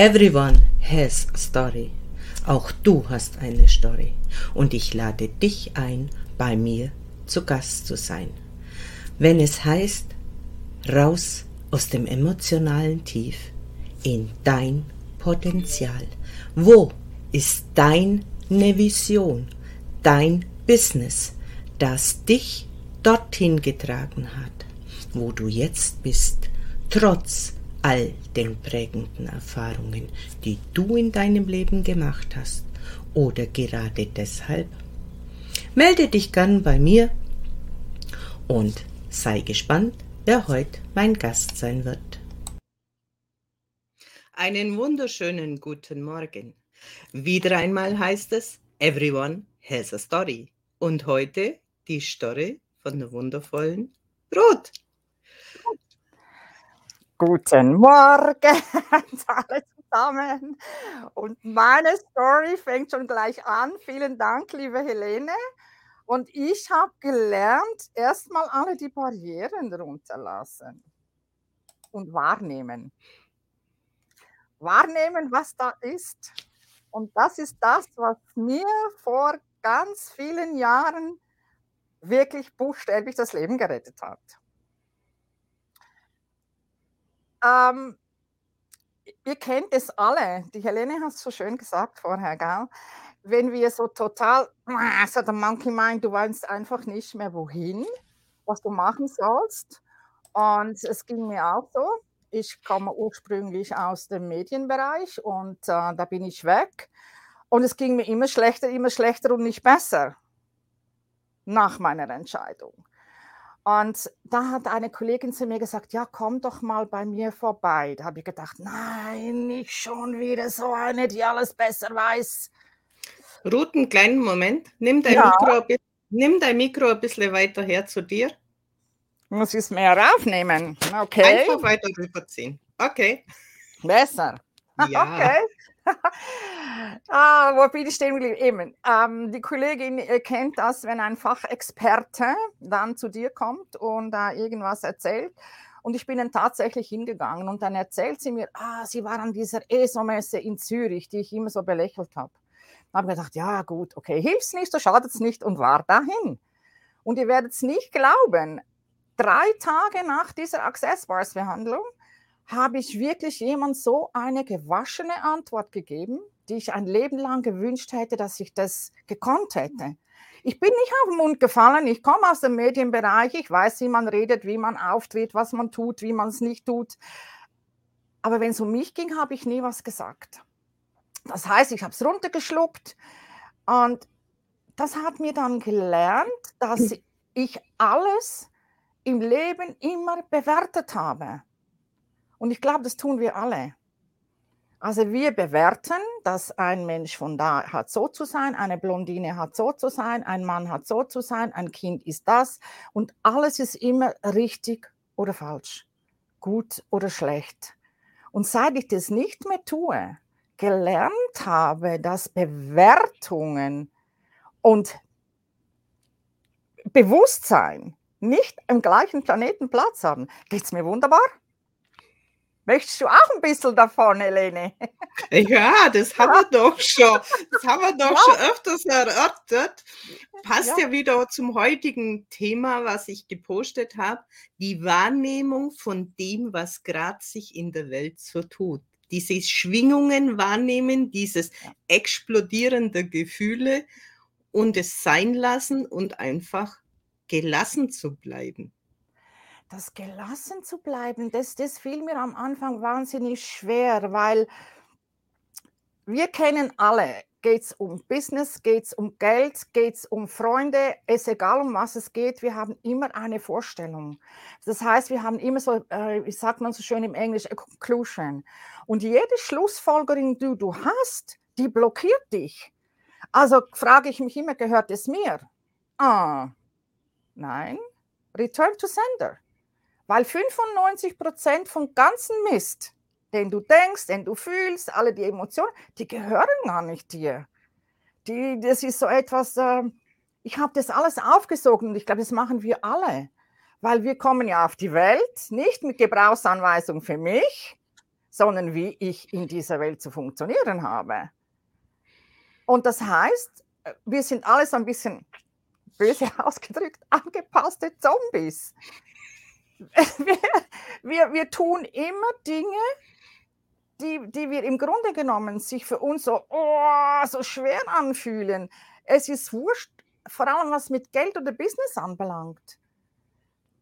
Everyone has a story. Auch du hast eine Story. Und ich lade dich ein, bei mir zu Gast zu sein. Wenn es heißt, raus aus dem emotionalen Tief in dein Potenzial. Wo ist deine Vision, dein Business, das dich dorthin getragen hat, wo du jetzt bist, trotz all den prägenden Erfahrungen, die du in deinem Leben gemacht hast oder gerade deshalb? Melde dich gern bei mir und sei gespannt, wer heute mein Gast sein wird. Einen wunderschönen guten Morgen. Wieder einmal heißt es, Everyone has a story. Und heute die Story von der wundervollen Ruth. Guten Morgen alle zusammen. Und meine Story fängt schon gleich an. Vielen Dank, liebe Helene. Und ich habe gelernt, erstmal alle die Barrieren runterlassen und wahrnehmen. Wahrnehmen, was da ist. Und das ist das, was mir vor ganz vielen Jahren wirklich buchstäblich das Leben gerettet hat. Ähm, ihr kennt es alle. Die Helene hat es so schön gesagt vorher, gell? Wenn wir so total, so der Monkey Mind, du weißt einfach nicht mehr wohin, was du machen sollst. Und es ging mir auch so. Ich komme ursprünglich aus dem Medienbereich und äh, da bin ich weg. Und es ging mir immer schlechter, immer schlechter und nicht besser nach meiner Entscheidung. Und da hat eine Kollegin zu mir gesagt, ja, komm doch mal bei mir vorbei. Da habe ich gedacht, nein, nicht schon wieder so eine, die alles besser weiß. Ruth, einen kleinen Moment. Nimm dein, ja. Mikro, nimm dein Mikro ein bisschen weiter her zu dir. Muss ich es mehr raufnehmen? Okay. Einfach weiter rüberziehen. Okay. Besser. Ja. Okay. ah, wo bin ich stehen geblieben? Eben, ähm, die Kollegin kennt das, wenn ein Fachexperte dann zu dir kommt und da äh, irgendwas erzählt. Und ich bin dann tatsächlich hingegangen und dann erzählt sie mir, ah, sie war an dieser ESO-Messe in Zürich, die ich immer so belächelt habe. Da habe ich gedacht, ja gut, okay, hilft's nicht, so schadet's nicht und war dahin. Und ihr werdet es nicht glauben, drei Tage nach dieser Access Bars Behandlung habe ich wirklich jemand so eine gewaschene Antwort gegeben, die ich ein Leben lang gewünscht hätte, dass ich das gekonnt hätte. Ich bin nicht auf den Mund gefallen, ich komme aus dem Medienbereich, ich weiß, wie man redet, wie man auftritt, was man tut, wie man es nicht tut. Aber wenn es um mich ging, habe ich nie was gesagt. Das heißt, ich habe es runtergeschluckt und das hat mir dann gelernt, dass ich alles im Leben immer bewertet habe. Und ich glaube, das tun wir alle. Also wir bewerten, dass ein Mensch von da hat so zu sein, eine Blondine hat so zu sein, ein Mann hat so zu sein, ein Kind ist das und alles ist immer richtig oder falsch, gut oder schlecht. Und seit ich das nicht mehr tue, gelernt habe, dass Bewertungen und Bewusstsein nicht im gleichen Planeten Platz haben, geht es mir wunderbar. Möchtest du auch ein bisschen davon, Helene? Ja, das haben wir doch schon. Das haben wir doch ja. schon öfters erörtert. Passt ja. ja wieder zum heutigen Thema, was ich gepostet habe. Die Wahrnehmung von dem, was gerade sich in der Welt so tut. Diese Schwingungen wahrnehmen, dieses Explodieren der Gefühle und es sein lassen und einfach gelassen zu bleiben das gelassen zu bleiben, das, das fiel mir am Anfang wahnsinnig schwer, weil wir kennen alle, geht es um Business, geht es um Geld, geht es um Freunde, es ist egal, um was es geht, wir haben immer eine Vorstellung. Das heißt, wir haben immer so, äh, wie sagt man so schön im Englisch, a conclusion. Und jede Schlussfolgerung, die du hast, die blockiert dich. Also frage ich mich immer, gehört es mir? Ah, nein, return to sender. Weil 95 Prozent vom ganzen Mist, den du denkst, den du fühlst, alle die Emotionen, die gehören gar nicht dir. Die, das ist so etwas, äh, ich habe das alles aufgesogen und ich glaube, das machen wir alle. Weil wir kommen ja auf die Welt, nicht mit Gebrauchsanweisung für mich, sondern wie ich in dieser Welt zu funktionieren habe. Und das heißt, wir sind alles ein bisschen böse ausgedrückt, angepasste Zombies. Wir, wir, tun immer Dinge, die, die wir im Grunde genommen sich für uns so, oh, so schwer anfühlen. Es ist wurscht, vor allem was mit Geld oder Business anbelangt.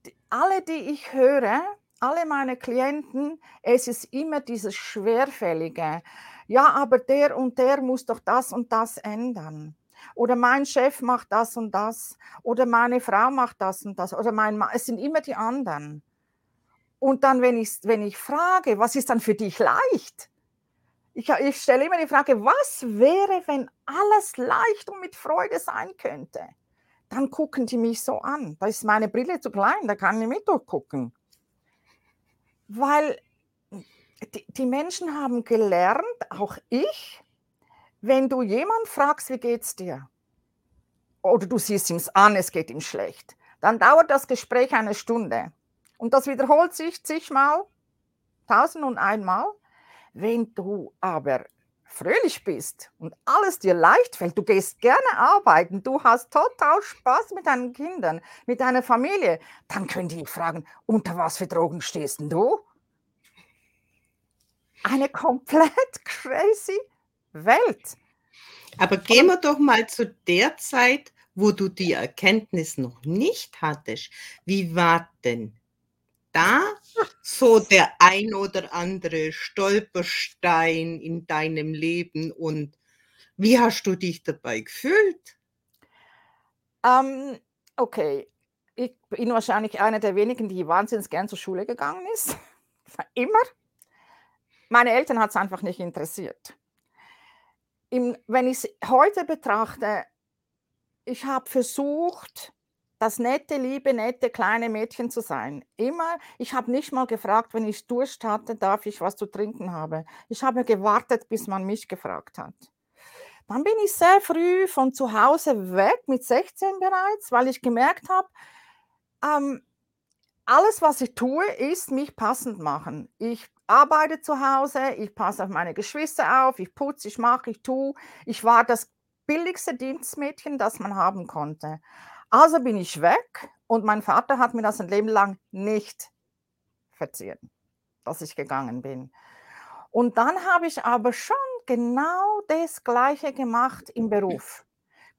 Die, alle, die ich höre, alle meine Klienten, es ist immer dieses Schwerfällige. Ja, aber der und der muss doch das und das ändern. Oder mein Chef macht das und das. Oder meine Frau macht das und das. Oder mein Mann. Es sind immer die anderen. Und dann, wenn ich, wenn ich frage, was ist dann für dich leicht? Ich, ich stelle immer die Frage, was wäre, wenn alles leicht und mit Freude sein könnte? Dann gucken die mich so an. Da ist meine Brille zu klein, da kann ich mit durchgucken. Weil die, die Menschen haben gelernt, auch ich, wenn du jemand fragst, wie geht's dir? Oder du siehst ihm an, es geht ihm schlecht, dann dauert das Gespräch eine Stunde. Und das wiederholt sich zigmal, tausend und einmal. Wenn du aber fröhlich bist und alles dir leicht fällt, du gehst gerne arbeiten, du hast total Spaß mit deinen Kindern, mit deiner Familie, dann können die fragen, unter was für Drogen stehst denn du? Eine komplett crazy Welt. Aber gehen wir doch mal zu der Zeit, wo du die Erkenntnis noch nicht hattest. Wie war denn da so der ein oder andere Stolperstein in deinem Leben und wie hast du dich dabei gefühlt? Ähm, okay, ich bin wahrscheinlich einer der wenigen, die wahnsinnig gern zur Schule gegangen ist. Immer. Meine Eltern hat es einfach nicht interessiert. Im, wenn ich es heute betrachte, ich habe versucht, das nette, liebe, nette kleine Mädchen zu sein. Immer, ich habe nicht mal gefragt, wenn ich Durst hatte, darf ich was zu trinken haben. Ich habe gewartet, bis man mich gefragt hat. Dann bin ich sehr früh von zu Hause weg, mit 16 bereits, weil ich gemerkt habe, ähm, alles, was ich tue, ist mich passend machen. Ich arbeite zu Hause, ich passe auf meine Geschwister auf, ich putze, ich mache, ich tue. Ich war das billigste Dienstmädchen, das man haben konnte. Also bin ich weg und mein Vater hat mir das ein Leben lang nicht verziehen, dass ich gegangen bin. Und dann habe ich aber schon genau das Gleiche gemacht im Beruf.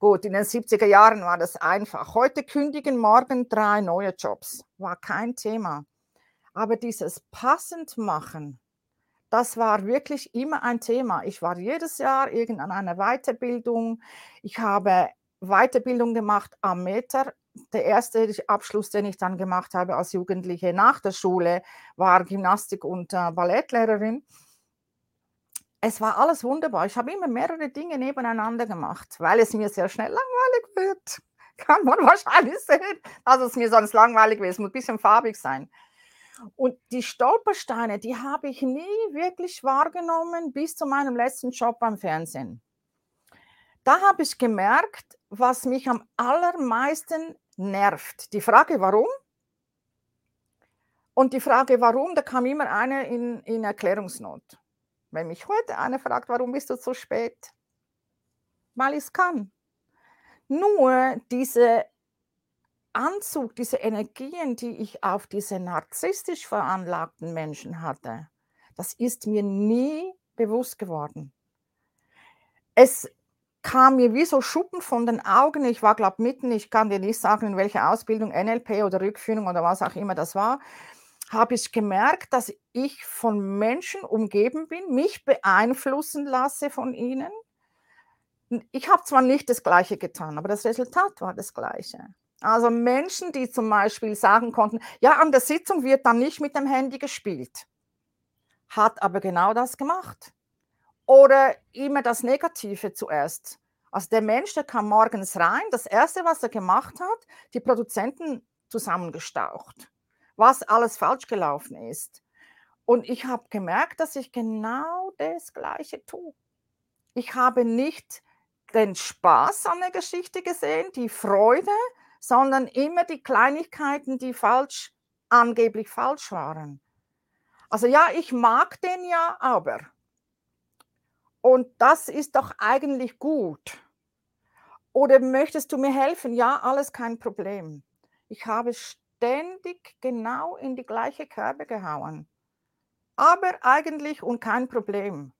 Gut, in den 70er Jahren war das einfach. Heute kündigen, morgen drei neue Jobs. War kein Thema. Aber dieses passend machen, das war wirklich immer ein Thema. Ich war jedes Jahr irgendein einer Weiterbildung. Ich habe Weiterbildung gemacht am Meter. Der erste Abschluss, den ich dann gemacht habe als Jugendliche nach der Schule, war Gymnastik und Ballettlehrerin. Es war alles wunderbar. Ich habe immer mehrere Dinge nebeneinander gemacht, weil es mir sehr schnell langweilig wird. Kann man wahrscheinlich sehen, dass es mir sonst langweilig wird. Es muss ein bisschen farbig sein. Und die Stolpersteine, die habe ich nie wirklich wahrgenommen bis zu meinem letzten Job beim Fernsehen. Da habe ich gemerkt, was mich am allermeisten nervt. Die Frage, warum? Und die Frage, warum, da kam immer eine in, in Erklärungsnot. Wenn mich heute einer fragt, warum bist du so spät? Weil ich es kann. Nur diese Anzug, diese Energien, die ich auf diese narzisstisch veranlagten Menschen hatte, das ist mir nie bewusst geworden. Es kam mir wie so Schuppen von den Augen. Ich war, glaube mitten, ich kann dir nicht sagen, in welcher Ausbildung, NLP oder Rückführung oder was auch immer das war, habe ich gemerkt, dass ich von Menschen umgeben bin, mich beeinflussen lasse von ihnen. Ich habe zwar nicht das Gleiche getan, aber das Resultat war das Gleiche. Also Menschen, die zum Beispiel sagen konnten, ja, an der Sitzung wird dann nicht mit dem Handy gespielt, hat aber genau das gemacht. Oder immer das Negative zuerst. Also der Mensch, der kam morgens rein, das Erste, was er gemacht hat, die Produzenten zusammengestaucht, was alles falsch gelaufen ist. Und ich habe gemerkt, dass ich genau das Gleiche tue. Ich habe nicht den Spaß an der Geschichte gesehen, die Freude, sondern immer die Kleinigkeiten, die falsch, angeblich falsch waren. Also ja, ich mag den ja, aber. Und das ist doch eigentlich gut. Oder möchtest du mir helfen? Ja, alles kein Problem. Ich habe ständig genau in die gleiche Kerbe gehauen. Aber eigentlich und kein Problem.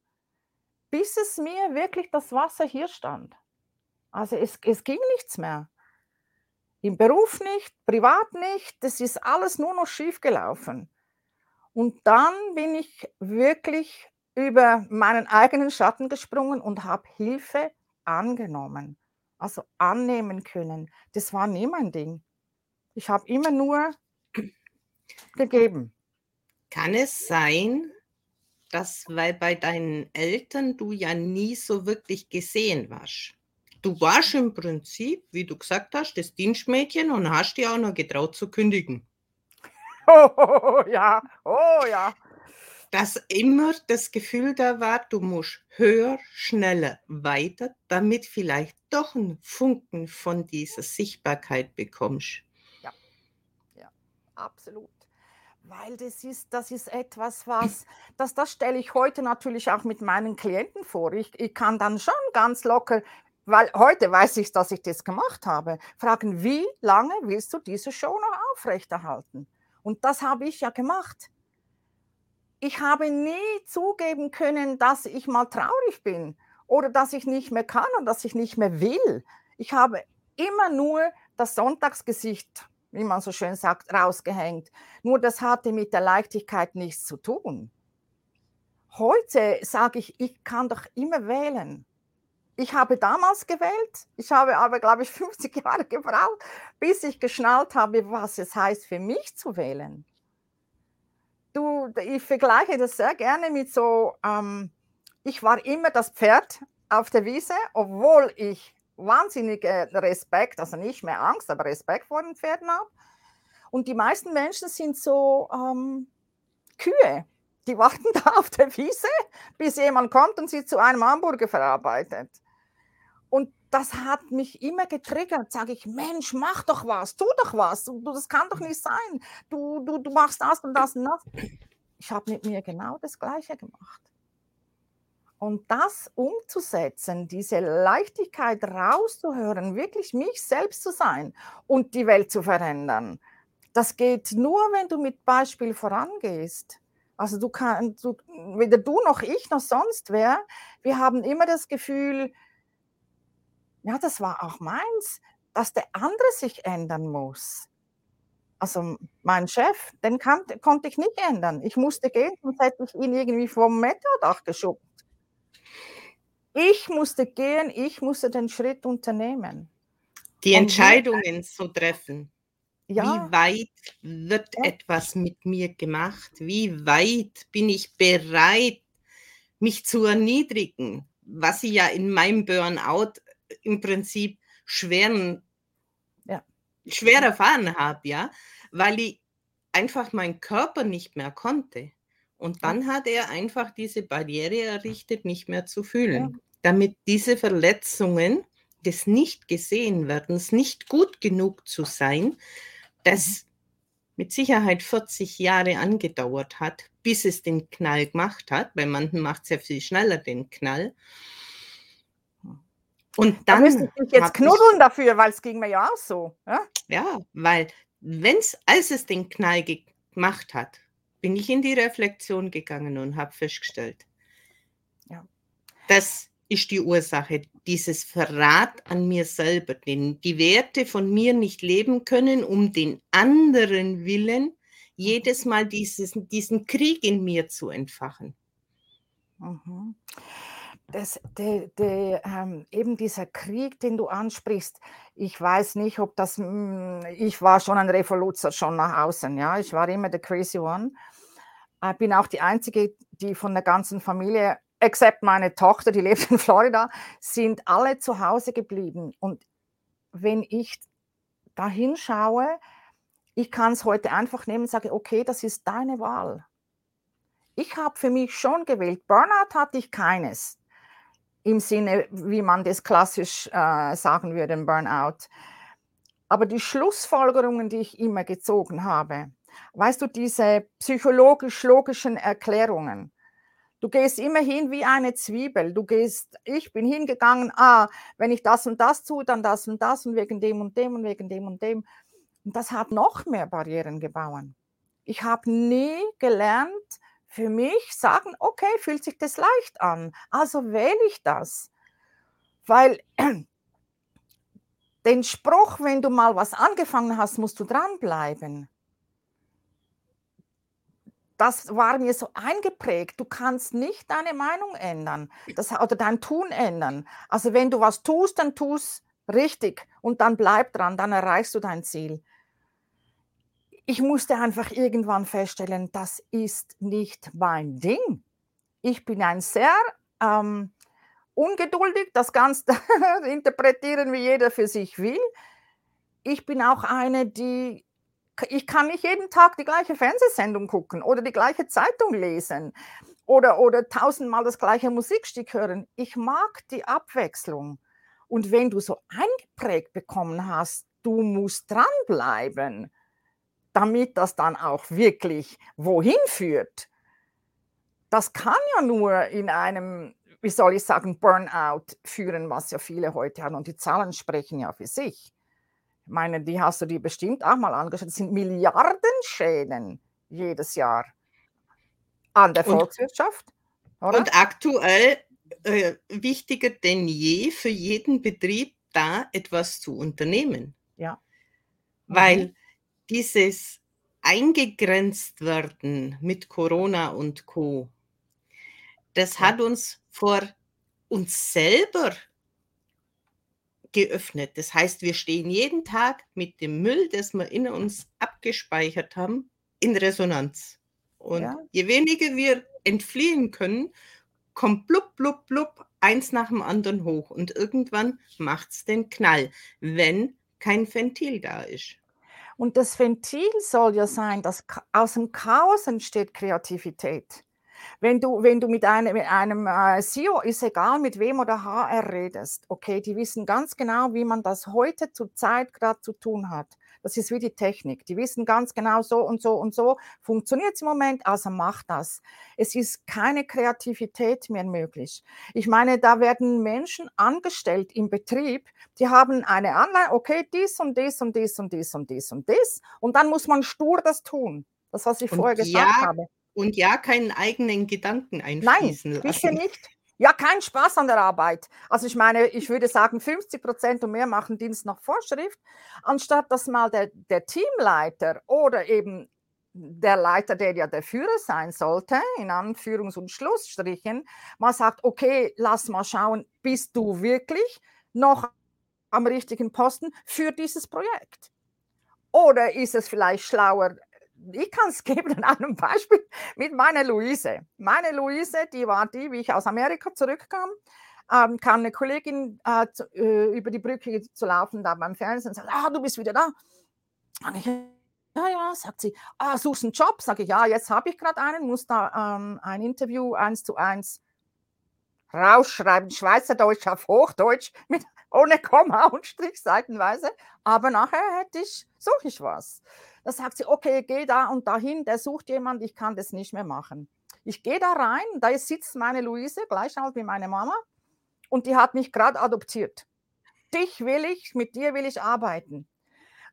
Bis es mir wirklich das Wasser hier stand. Also es, es ging nichts mehr. Im Beruf nicht, privat nicht, das ist alles nur noch schief gelaufen. Und dann bin ich wirklich über meinen eigenen Schatten gesprungen und habe Hilfe angenommen. Also annehmen können. Das war nie mein Ding. Ich habe immer nur gegeben. Kann es sein, dass, weil bei deinen Eltern du ja nie so wirklich gesehen warst? Du warst im Prinzip, wie du gesagt hast, das Dienstmädchen und hast dir auch noch getraut zu kündigen. Oh ja, oh ja. Dass immer das Gefühl da war, du musst höher, schneller, weiter, damit vielleicht doch ein Funken von dieser Sichtbarkeit bekommst. Absolut. Weil das ist, das ist etwas, was, das, das stelle ich heute natürlich auch mit meinen Klienten vor. Ich, ich kann dann schon ganz locker, weil heute weiß ich, dass ich das gemacht habe, fragen, wie lange willst du diese Show noch aufrechterhalten? Und das habe ich ja gemacht. Ich habe nie zugeben können, dass ich mal traurig bin oder dass ich nicht mehr kann und dass ich nicht mehr will. Ich habe immer nur das Sonntagsgesicht, wie man so schön sagt, rausgehängt. Nur das hatte mit der Leichtigkeit nichts zu tun. Heute sage ich, ich kann doch immer wählen. Ich habe damals gewählt, ich habe aber, glaube ich, 50 Jahre gebraucht, bis ich geschnallt habe, was es heißt, für mich zu wählen. Du, ich vergleiche das sehr gerne mit so, ähm, ich war immer das Pferd auf der Wiese, obwohl ich wahnsinnig Respekt, also nicht mehr Angst, aber Respekt vor den Pferden habe. Und die meisten Menschen sind so ähm, Kühe. Die warten da auf der Wiese, bis jemand kommt und sie zu einem Hamburger verarbeitet. Und das hat mich immer getriggert. Sage ich, Mensch, mach doch was, tu doch was. Du, das kann doch nicht sein. Du, du, du machst das und das und das. Ich habe mit mir genau das Gleiche gemacht. Und das umzusetzen, diese Leichtigkeit rauszuhören, wirklich mich selbst zu sein und die Welt zu verändern, das geht nur, wenn du mit Beispiel vorangehst. Also du kannst, du, weder du noch ich noch sonst wer, wir haben immer das Gefühl, ja, das war auch meins, dass der andere sich ändern muss. Also mein Chef, den kann, konnte ich nicht ändern. Ich musste gehen, sonst hätte ich ihn irgendwie vom Metadach geschubst. Ich musste gehen, ich musste den Schritt unternehmen. Die Entscheidungen zu treffen. Ja. Wie weit wird ja. etwas mit mir gemacht? Wie weit bin ich bereit, mich zu erniedrigen? Was ich ja in meinem Burnout im Prinzip schweren, ja. schwer erfahren habe, ja, weil ich einfach meinen Körper nicht mehr konnte. Und dann hat er einfach diese Barriere errichtet, nicht mehr zu fühlen, ja. damit diese Verletzungen des nicht gesehen werdens, nicht gut genug zu sein, das mhm. mit Sicherheit 40 Jahre angedauert hat, bis es den Knall gemacht hat. Bei manchen macht es ja viel schneller den Knall. Und dann. Da müsste ich jetzt knuddeln ich, dafür, weil es ging mir ja auch so. Ja, ja weil, wenn's, als es den Knall gemacht hat, bin ich in die Reflexion gegangen und habe festgestellt, ja. das ist die Ursache, dieses Verrat an mir selber, den die Werte von mir nicht leben können, um den anderen willen, jedes Mal dieses, diesen Krieg in mir zu entfachen. Mhm das, de, de, ähm, eben dieser Krieg, den du ansprichst, ich weiß nicht, ob das, mh, hm, ich war schon ein Revoluzer schon nach außen, ja, ich war immer der Crazy One. Ich bin auch die Einzige, die von der ganzen Familie, except meine Tochter, die lebt in Florida, sind alle zu Hause geblieben. Und wenn ich da hinschaue, ich kann es heute einfach nehmen und sage, okay, das ist deine Wahl. Ich habe für mich schon gewählt. Burnout hatte ich keines im Sinne, wie man das klassisch äh, sagen würde, im Burnout. Aber die Schlussfolgerungen, die ich immer gezogen habe, weißt du, diese psychologisch-logischen Erklärungen. Du gehst immer hin wie eine Zwiebel. Du gehst, ich bin hingegangen, ah, wenn ich das und das tue, dann das und das und wegen dem und dem und wegen dem und dem. Und das hat noch mehr Barrieren gebaut. Ich habe nie gelernt, für mich sagen, okay, fühlt sich das leicht an, also wähle ich das. Weil den Spruch, wenn du mal was angefangen hast, musst du dranbleiben das war mir so eingeprägt. Du kannst nicht deine Meinung ändern das, oder dein Tun ändern. Also wenn du was tust, dann tust richtig und dann bleib dran, dann erreichst du dein Ziel. Ich musste einfach irgendwann feststellen, das ist nicht mein Ding. Ich bin ein sehr ähm, ungeduldig, das Ganze interpretieren, wie jeder für sich will. Ich bin auch eine, die ich kann nicht jeden Tag die gleiche Fernsehsendung gucken oder die gleiche Zeitung lesen oder, oder tausendmal das gleiche Musikstück hören. Ich mag die Abwechslung. Und wenn du so eingeprägt bekommen hast, du musst dranbleiben, damit das dann auch wirklich wohin führt. Das kann ja nur in einem, wie soll ich sagen, Burnout führen, was ja viele heute haben. Und die Zahlen sprechen ja für sich meine, die hast du dir bestimmt auch mal angeschaut. Das sind Milliardenschäden jedes Jahr an der Volkswirtschaft. Und, und aktuell äh, wichtiger denn je für jeden Betrieb, da etwas zu unternehmen. Ja. Weil mhm. Dieses eingegrenzt werden mit Corona und Co., das ja. hat uns vor uns selber geöffnet. Das heißt, wir stehen jeden Tag mit dem Müll, das wir in uns abgespeichert haben, in Resonanz. Und ja. je weniger wir entfliehen können, kommt blub, blub, blub, eins nach dem anderen hoch. Und irgendwann macht es den Knall, wenn kein Ventil da ist. Und das Ventil soll ja sein, dass aus dem Chaos entsteht Kreativität. Wenn du, wenn du mit einem, mit einem äh, CEO, ist egal mit wem oder HR redest, okay, die wissen ganz genau, wie man das heute zur Zeit gerade zu tun hat. Das ist wie die Technik. Die wissen ganz genau, so und so und so funktioniert es im Moment, also mach das. Es ist keine Kreativität mehr möglich. Ich meine, da werden Menschen angestellt im Betrieb, die haben eine Anleitung, okay, dies und dies und dies und dies und dies und dies. Und dann muss man stur das tun. Das, was ich und vorher gesagt ja, habe. Und ja, keinen eigenen Gedanken einfließen Nein, lassen. nicht. Ja, kein Spaß an der Arbeit. Also ich meine, ich würde sagen, 50 Prozent und mehr machen Dienst nach Vorschrift, anstatt dass mal der, der Teamleiter oder eben der Leiter, der ja der Führer sein sollte, in Anführungs- und Schlussstrichen, mal sagt, okay, lass mal schauen, bist du wirklich noch am richtigen Posten für dieses Projekt? Oder ist es vielleicht schlauer, ich kann es geben an einem Beispiel mit meiner Luise. Meine Luise, die war die, wie ich aus Amerika zurückkam, ähm, kam eine Kollegin äh, zu, äh, über die Brücke zu laufen, da beim Fernsehen und sagt, ah, du bist wieder da. Und ich, ja, ja, sagt sie, ah, suchst einen Job? Sage ich, ja, jetzt habe ich gerade einen, muss da ähm, ein Interview eins zu eins rausschreiben, Schweizerdeutsch auf Hochdeutsch, mit, ohne Komma und Strich seitenweise, aber nachher hätte ich, suche ich was. Da sagt sie, okay, geh da und dahin, der sucht jemand, ich kann das nicht mehr machen. Ich gehe da rein, da sitzt meine Luise, gleich alt wie meine Mama, und die hat mich gerade adoptiert. Dich will ich, mit dir will ich arbeiten.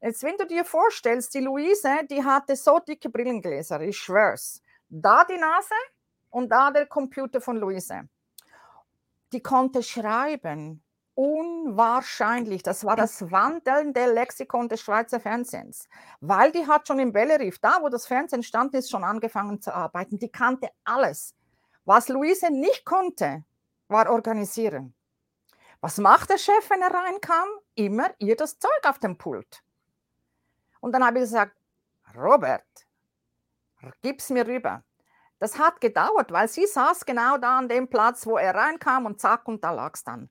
Jetzt, wenn du dir vorstellst, die Luise, die hatte so dicke Brillengläser, ich schwör's. Da die Nase und da der Computer von Luise. Die konnte schreiben, unwahrscheinlich. Das war das wandelnde Lexikon des Schweizer Fernsehens. Weil die hat schon im Belleriff, da wo das Fernsehen stand, ist, schon angefangen zu arbeiten. Die kannte alles. Was Luise nicht konnte, war organisieren. Was macht der Chef, wenn er reinkam? Immer ihr das Zeug auf dem Pult. Und dann habe ich gesagt, Robert, gib's mir rüber. Das hat gedauert, weil sie saß genau da an dem Platz, wo er reinkam und zack, und da lag es dann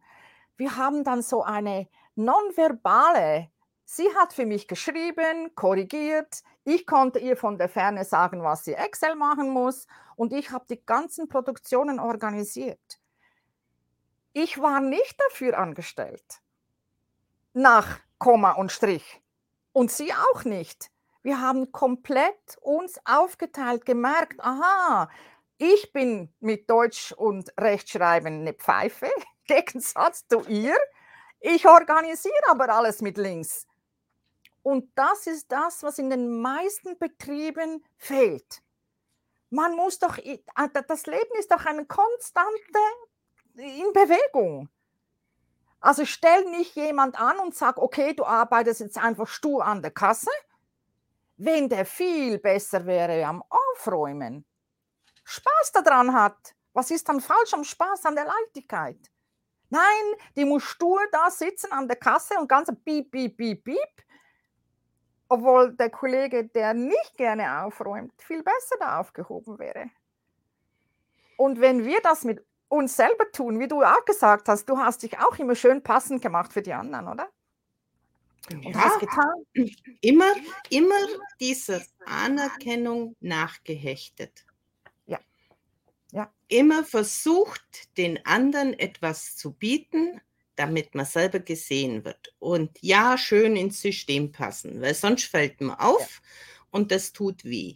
wir haben dann so eine nonverbale, sie hat für mich geschrieben, korrigiert, ich konnte ihr von der Ferne sagen, was sie Excel machen muss und ich habe die ganzen Produktionen organisiert. Ich war nicht dafür angestellt, nach Komma und Strich. Und sie auch nicht. Wir haben komplett uns aufgeteilt, gemerkt, aha, ich bin mit Deutsch und Rechtschreiben eine Pfeife, Gegensatz zu ihr. Ich organisiere aber alles mit links. Und das ist das, was in den meisten Betrieben fehlt. Man muss doch, das Leben ist doch eine konstante in Bewegung. Also stell nicht jemand an und sag, okay, du arbeitest jetzt einfach stur an der Kasse, wenn der viel besser wäre am Aufräumen, Spaß daran hat. Was ist dann falsch am Spaß, an der Leichtigkeit? Nein, die muss stur da sitzen an der Kasse und ganz piep, piep, piep, piep obwohl der Kollege, der nicht gerne aufräumt, viel besser da aufgehoben wäre. Und wenn wir das mit uns selber tun, wie du auch gesagt hast, du hast dich auch immer schön passend gemacht für die anderen, oder? Und ja, hast getan. Immer, immer dieser Anerkennung nachgehechtet. Ja. Immer versucht, den anderen etwas zu bieten, damit man selber gesehen wird. Und ja, schön ins System passen, weil sonst fällt man auf ja. und das tut weh.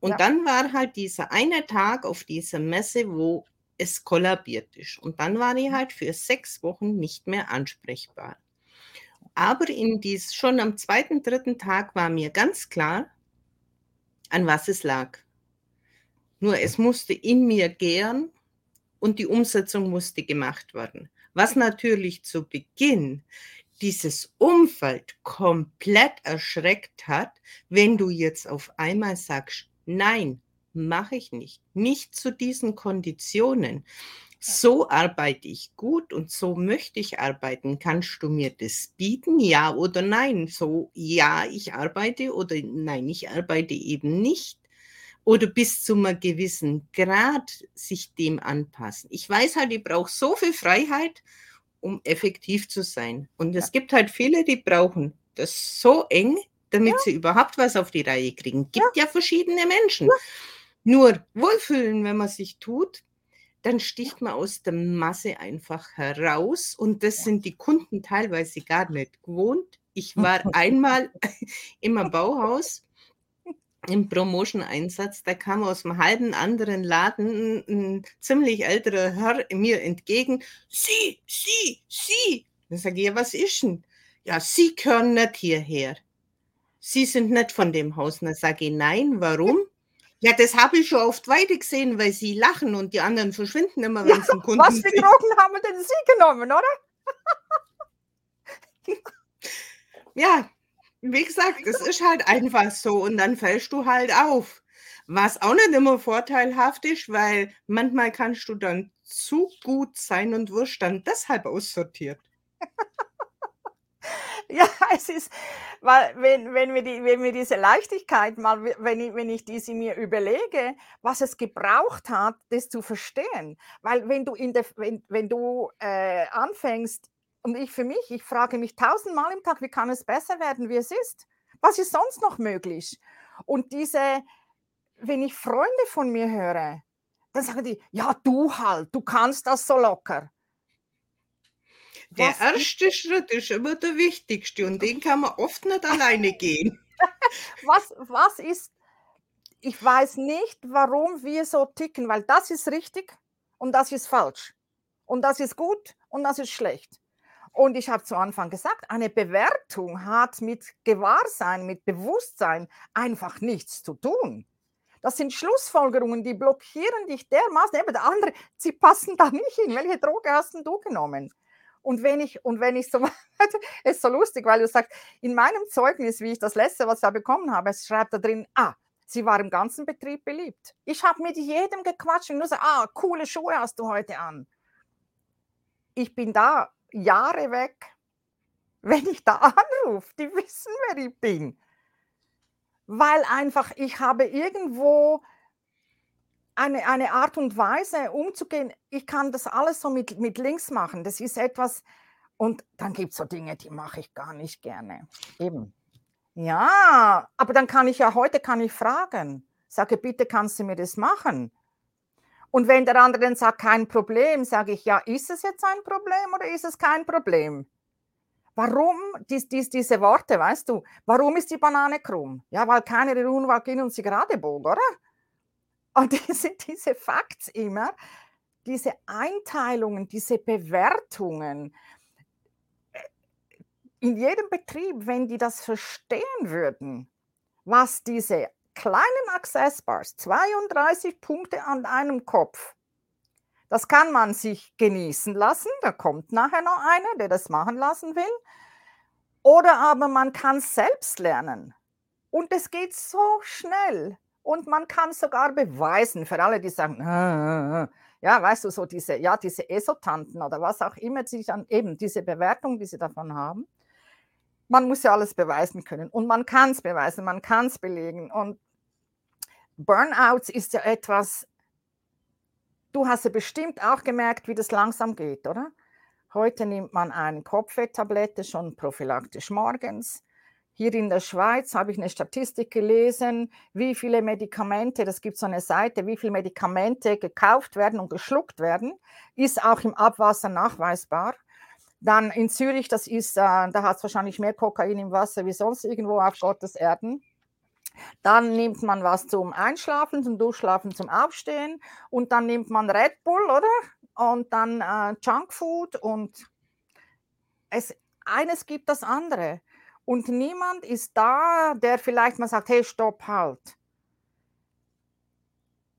Und ja. dann war halt dieser eine Tag auf dieser Messe, wo es kollabiert ist. Und dann war ich mhm. halt für sechs Wochen nicht mehr ansprechbar. Aber in dies, schon am zweiten, dritten Tag war mir ganz klar, an was es lag. Nur es musste in mir gären und die Umsetzung musste gemacht werden. Was natürlich zu Beginn dieses Umfeld komplett erschreckt hat, wenn du jetzt auf einmal sagst, nein, mache ich nicht, nicht zu diesen Konditionen. So arbeite ich gut und so möchte ich arbeiten. Kannst du mir das bieten? Ja oder nein? So, ja, ich arbeite oder nein, ich arbeite eben nicht oder bis zu einem gewissen Grad sich dem anpassen. Ich weiß halt, ich brauche so viel Freiheit, um effektiv zu sein. Und es gibt halt viele, die brauchen das so eng, damit ja. sie überhaupt was auf die Reihe kriegen. Gibt ja, ja verschiedene Menschen. Nur wohlfühlen, wenn man sich tut, dann sticht man aus der Masse einfach heraus. Und das sind die Kunden teilweise gar nicht gewohnt. Ich war einmal im Bauhaus im Promotion-Einsatz, da kam aus einem halben anderen Laden ein, ein ziemlich älterer Herr mir entgegen. Sie, Sie, Sie. Dann sage ich, ja, was ist denn? Ja, Sie gehören nicht hierher. Sie sind nicht von dem Haus. Dann sage ich, nein, warum? Ja, das habe ich schon oft weiter gesehen, weil Sie lachen und die anderen verschwinden immer, wenn ja, sie Kunden Was für Drogen haben denn Sie genommen, oder? ja, wie gesagt, es ist halt einfach so und dann fällst du halt auf. Was auch nicht immer vorteilhaft ist, weil manchmal kannst du dann zu gut sein und wirst dann deshalb aussortiert. ja, es ist, weil wenn, wenn, wir die, wenn wir diese Leichtigkeit mal, wenn ich, wenn ich diese mir überlege, was es gebraucht hat, das zu verstehen. Weil wenn du, in der, wenn, wenn du äh, anfängst, und ich für mich, ich frage mich tausendmal im Tag, wie kann es besser werden, wie es ist? Was ist sonst noch möglich? Und diese, wenn ich Freunde von mir höre, dann sagen die, ja, du halt, du kannst das so locker. Der was erste ist, Schritt ist immer der wichtigste und den kann man oft nicht alleine gehen. was, was ist, ich weiß nicht, warum wir so ticken, weil das ist richtig und das ist falsch. Und das ist gut und das ist schlecht. Und ich habe zu Anfang gesagt, eine Bewertung hat mit Gewahrsein, mit Bewusstsein einfach nichts zu tun. Das sind Schlussfolgerungen, die blockieren dich dermaßen. Eben der andere, sie passen da nicht hin. Welche Droge hast du genommen? Und wenn ich, und wenn ich so, es ist so lustig, weil du sagst, in meinem Zeugnis, wie ich das letzte, was ich da bekommen habe, es schreibt da drin, ah, sie war im ganzen Betrieb beliebt. Ich habe mit jedem gequatscht und nur so, ah, coole Schuhe hast du heute an. Ich bin da Jahre weg, wenn ich da anrufe. Die wissen, wer ich bin. Weil einfach ich habe irgendwo eine, eine Art und Weise umzugehen. Ich kann das alles so mit, mit links machen. Das ist etwas, und dann gibt es so Dinge, die mache ich gar nicht gerne. Eben. Ja, aber dann kann ich ja heute kann ich fragen. Sage, bitte kannst du mir das machen? Und wenn der andere dann sagt, kein Problem, sage ich, ja, ist es jetzt ein Problem oder ist es kein Problem? Warum dies, dies, diese Worte, weißt du? Warum ist die Banane krumm? Ja, weil keiner in Unwald ging und sie gerade bog, oder? Und diese, diese Facts immer, diese Einteilungen, diese Bewertungen, äh, in jedem Betrieb, wenn die das verstehen würden, was diese kleinen Access Bars, 32 Punkte an einem Kopf, das kann man sich genießen lassen. Da kommt nachher noch einer, der das machen lassen will. Oder aber man kann selbst lernen. Und es geht so schnell. Und man kann sogar beweisen, für alle, die sagen, äh, äh, ja, weißt du, so diese, ja, diese Esotanten oder was auch immer, sich dann eben diese Bewertung, die sie davon haben. Man muss ja alles beweisen können. Und man kann es beweisen, man kann es belegen. Und Burnouts ist ja etwas, Du hast ja bestimmt auch gemerkt, wie das langsam geht, oder? Heute nimmt man eine Kopfwehtablette schon prophylaktisch morgens. Hier in der Schweiz habe ich eine Statistik gelesen, wie viele Medikamente, das gibt so eine Seite, wie viele Medikamente gekauft werden und geschluckt werden, ist auch im Abwasser nachweisbar. Dann in Zürich, das ist, äh, da hat es wahrscheinlich mehr Kokain im Wasser wie sonst irgendwo auf Gottes Erden. Dann nimmt man was zum Einschlafen, zum Durchschlafen, zum Aufstehen und dann nimmt man Red Bull, oder? Und dann äh, Junkfood und es, eines gibt das andere. Und niemand ist da, der vielleicht mal sagt, hey, stopp, halt.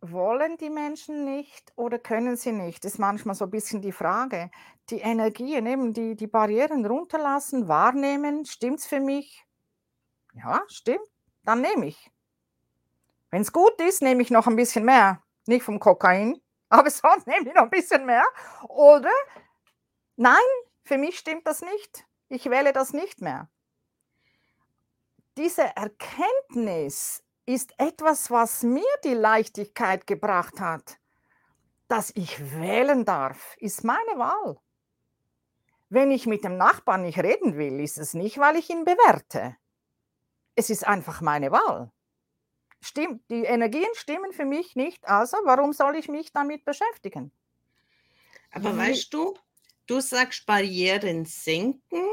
Wollen die Menschen nicht oder können sie nicht? Das ist manchmal so ein bisschen die Frage. Die Energien, eben die, die Barrieren runterlassen, wahrnehmen, stimmt es für mich? Ja, stimmt dann nehme ich. Wenn es gut ist, nehme ich noch ein bisschen mehr. Nicht vom Kokain, aber sonst nehme ich noch ein bisschen mehr. Oder nein, für mich stimmt das nicht. Ich wähle das nicht mehr. Diese Erkenntnis ist etwas, was mir die Leichtigkeit gebracht hat. Dass ich wählen darf, ist meine Wahl. Wenn ich mit dem Nachbarn nicht reden will, ist es nicht, weil ich ihn bewerte es ist einfach meine Wahl. Stimmt, die Energien stimmen für mich nicht, also warum soll ich mich damit beschäftigen? Aber Wie? weißt du, du sagst Barrieren senken,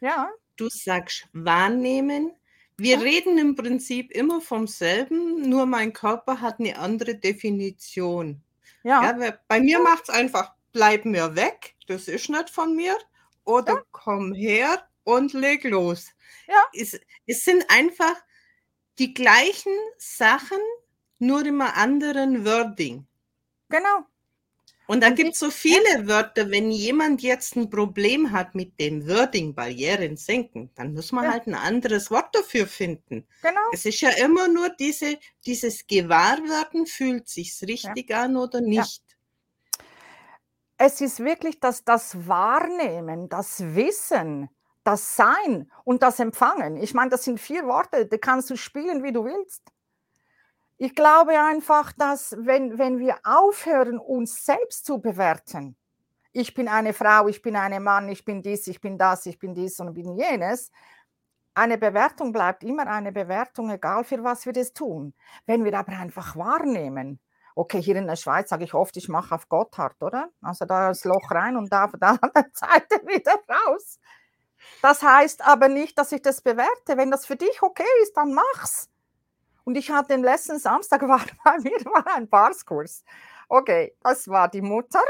ja. du sagst wahrnehmen. Wir ja. reden im Prinzip immer vom selben, nur mein Körper hat eine andere Definition. Ja. ja bei mir ja. macht es einfach, bleib mir weg, das ist nicht von mir, oder komm her und leg los. Ja. Es, es sind einfach die gleichen Sachen, nur immer anderen Wording. Genau. Und da gibt es so viele Wörter, wenn jemand jetzt ein Problem hat mit dem Wording, Barrieren senken, dann muss man ja. halt ein anderes Wort dafür finden. Genau. Es ist ja immer nur diese, dieses Gewahrwerden, fühlt sich's richtig ja. an oder nicht. Ja. Es ist wirklich das, das Wahrnehmen, das Wissen, das Sein und das Empfangen. Ich meine, das sind vier Worte, die kannst du spielen, wie du willst. Ich glaube einfach, dass wenn, wenn wir aufhören, uns selbst zu bewerten, ich bin eine Frau, ich bin ein Mann, ich bin dies, ich bin das, ich bin dies und bin jenes, eine Bewertung bleibt immer eine Bewertung, egal für was wir das tun. Wenn wir aber einfach wahrnehmen, okay, hier in der Schweiz sage ich oft, ich mache auf Gotthard, oder? Also da das Loch rein und da, an der Seite wieder raus. Das heißt aber nicht, dass ich das bewerte. Wenn das für dich okay ist, dann mach's. Und ich hatte den letzten Samstag war bei mir war ein Barskurs. Okay, das war die Mutter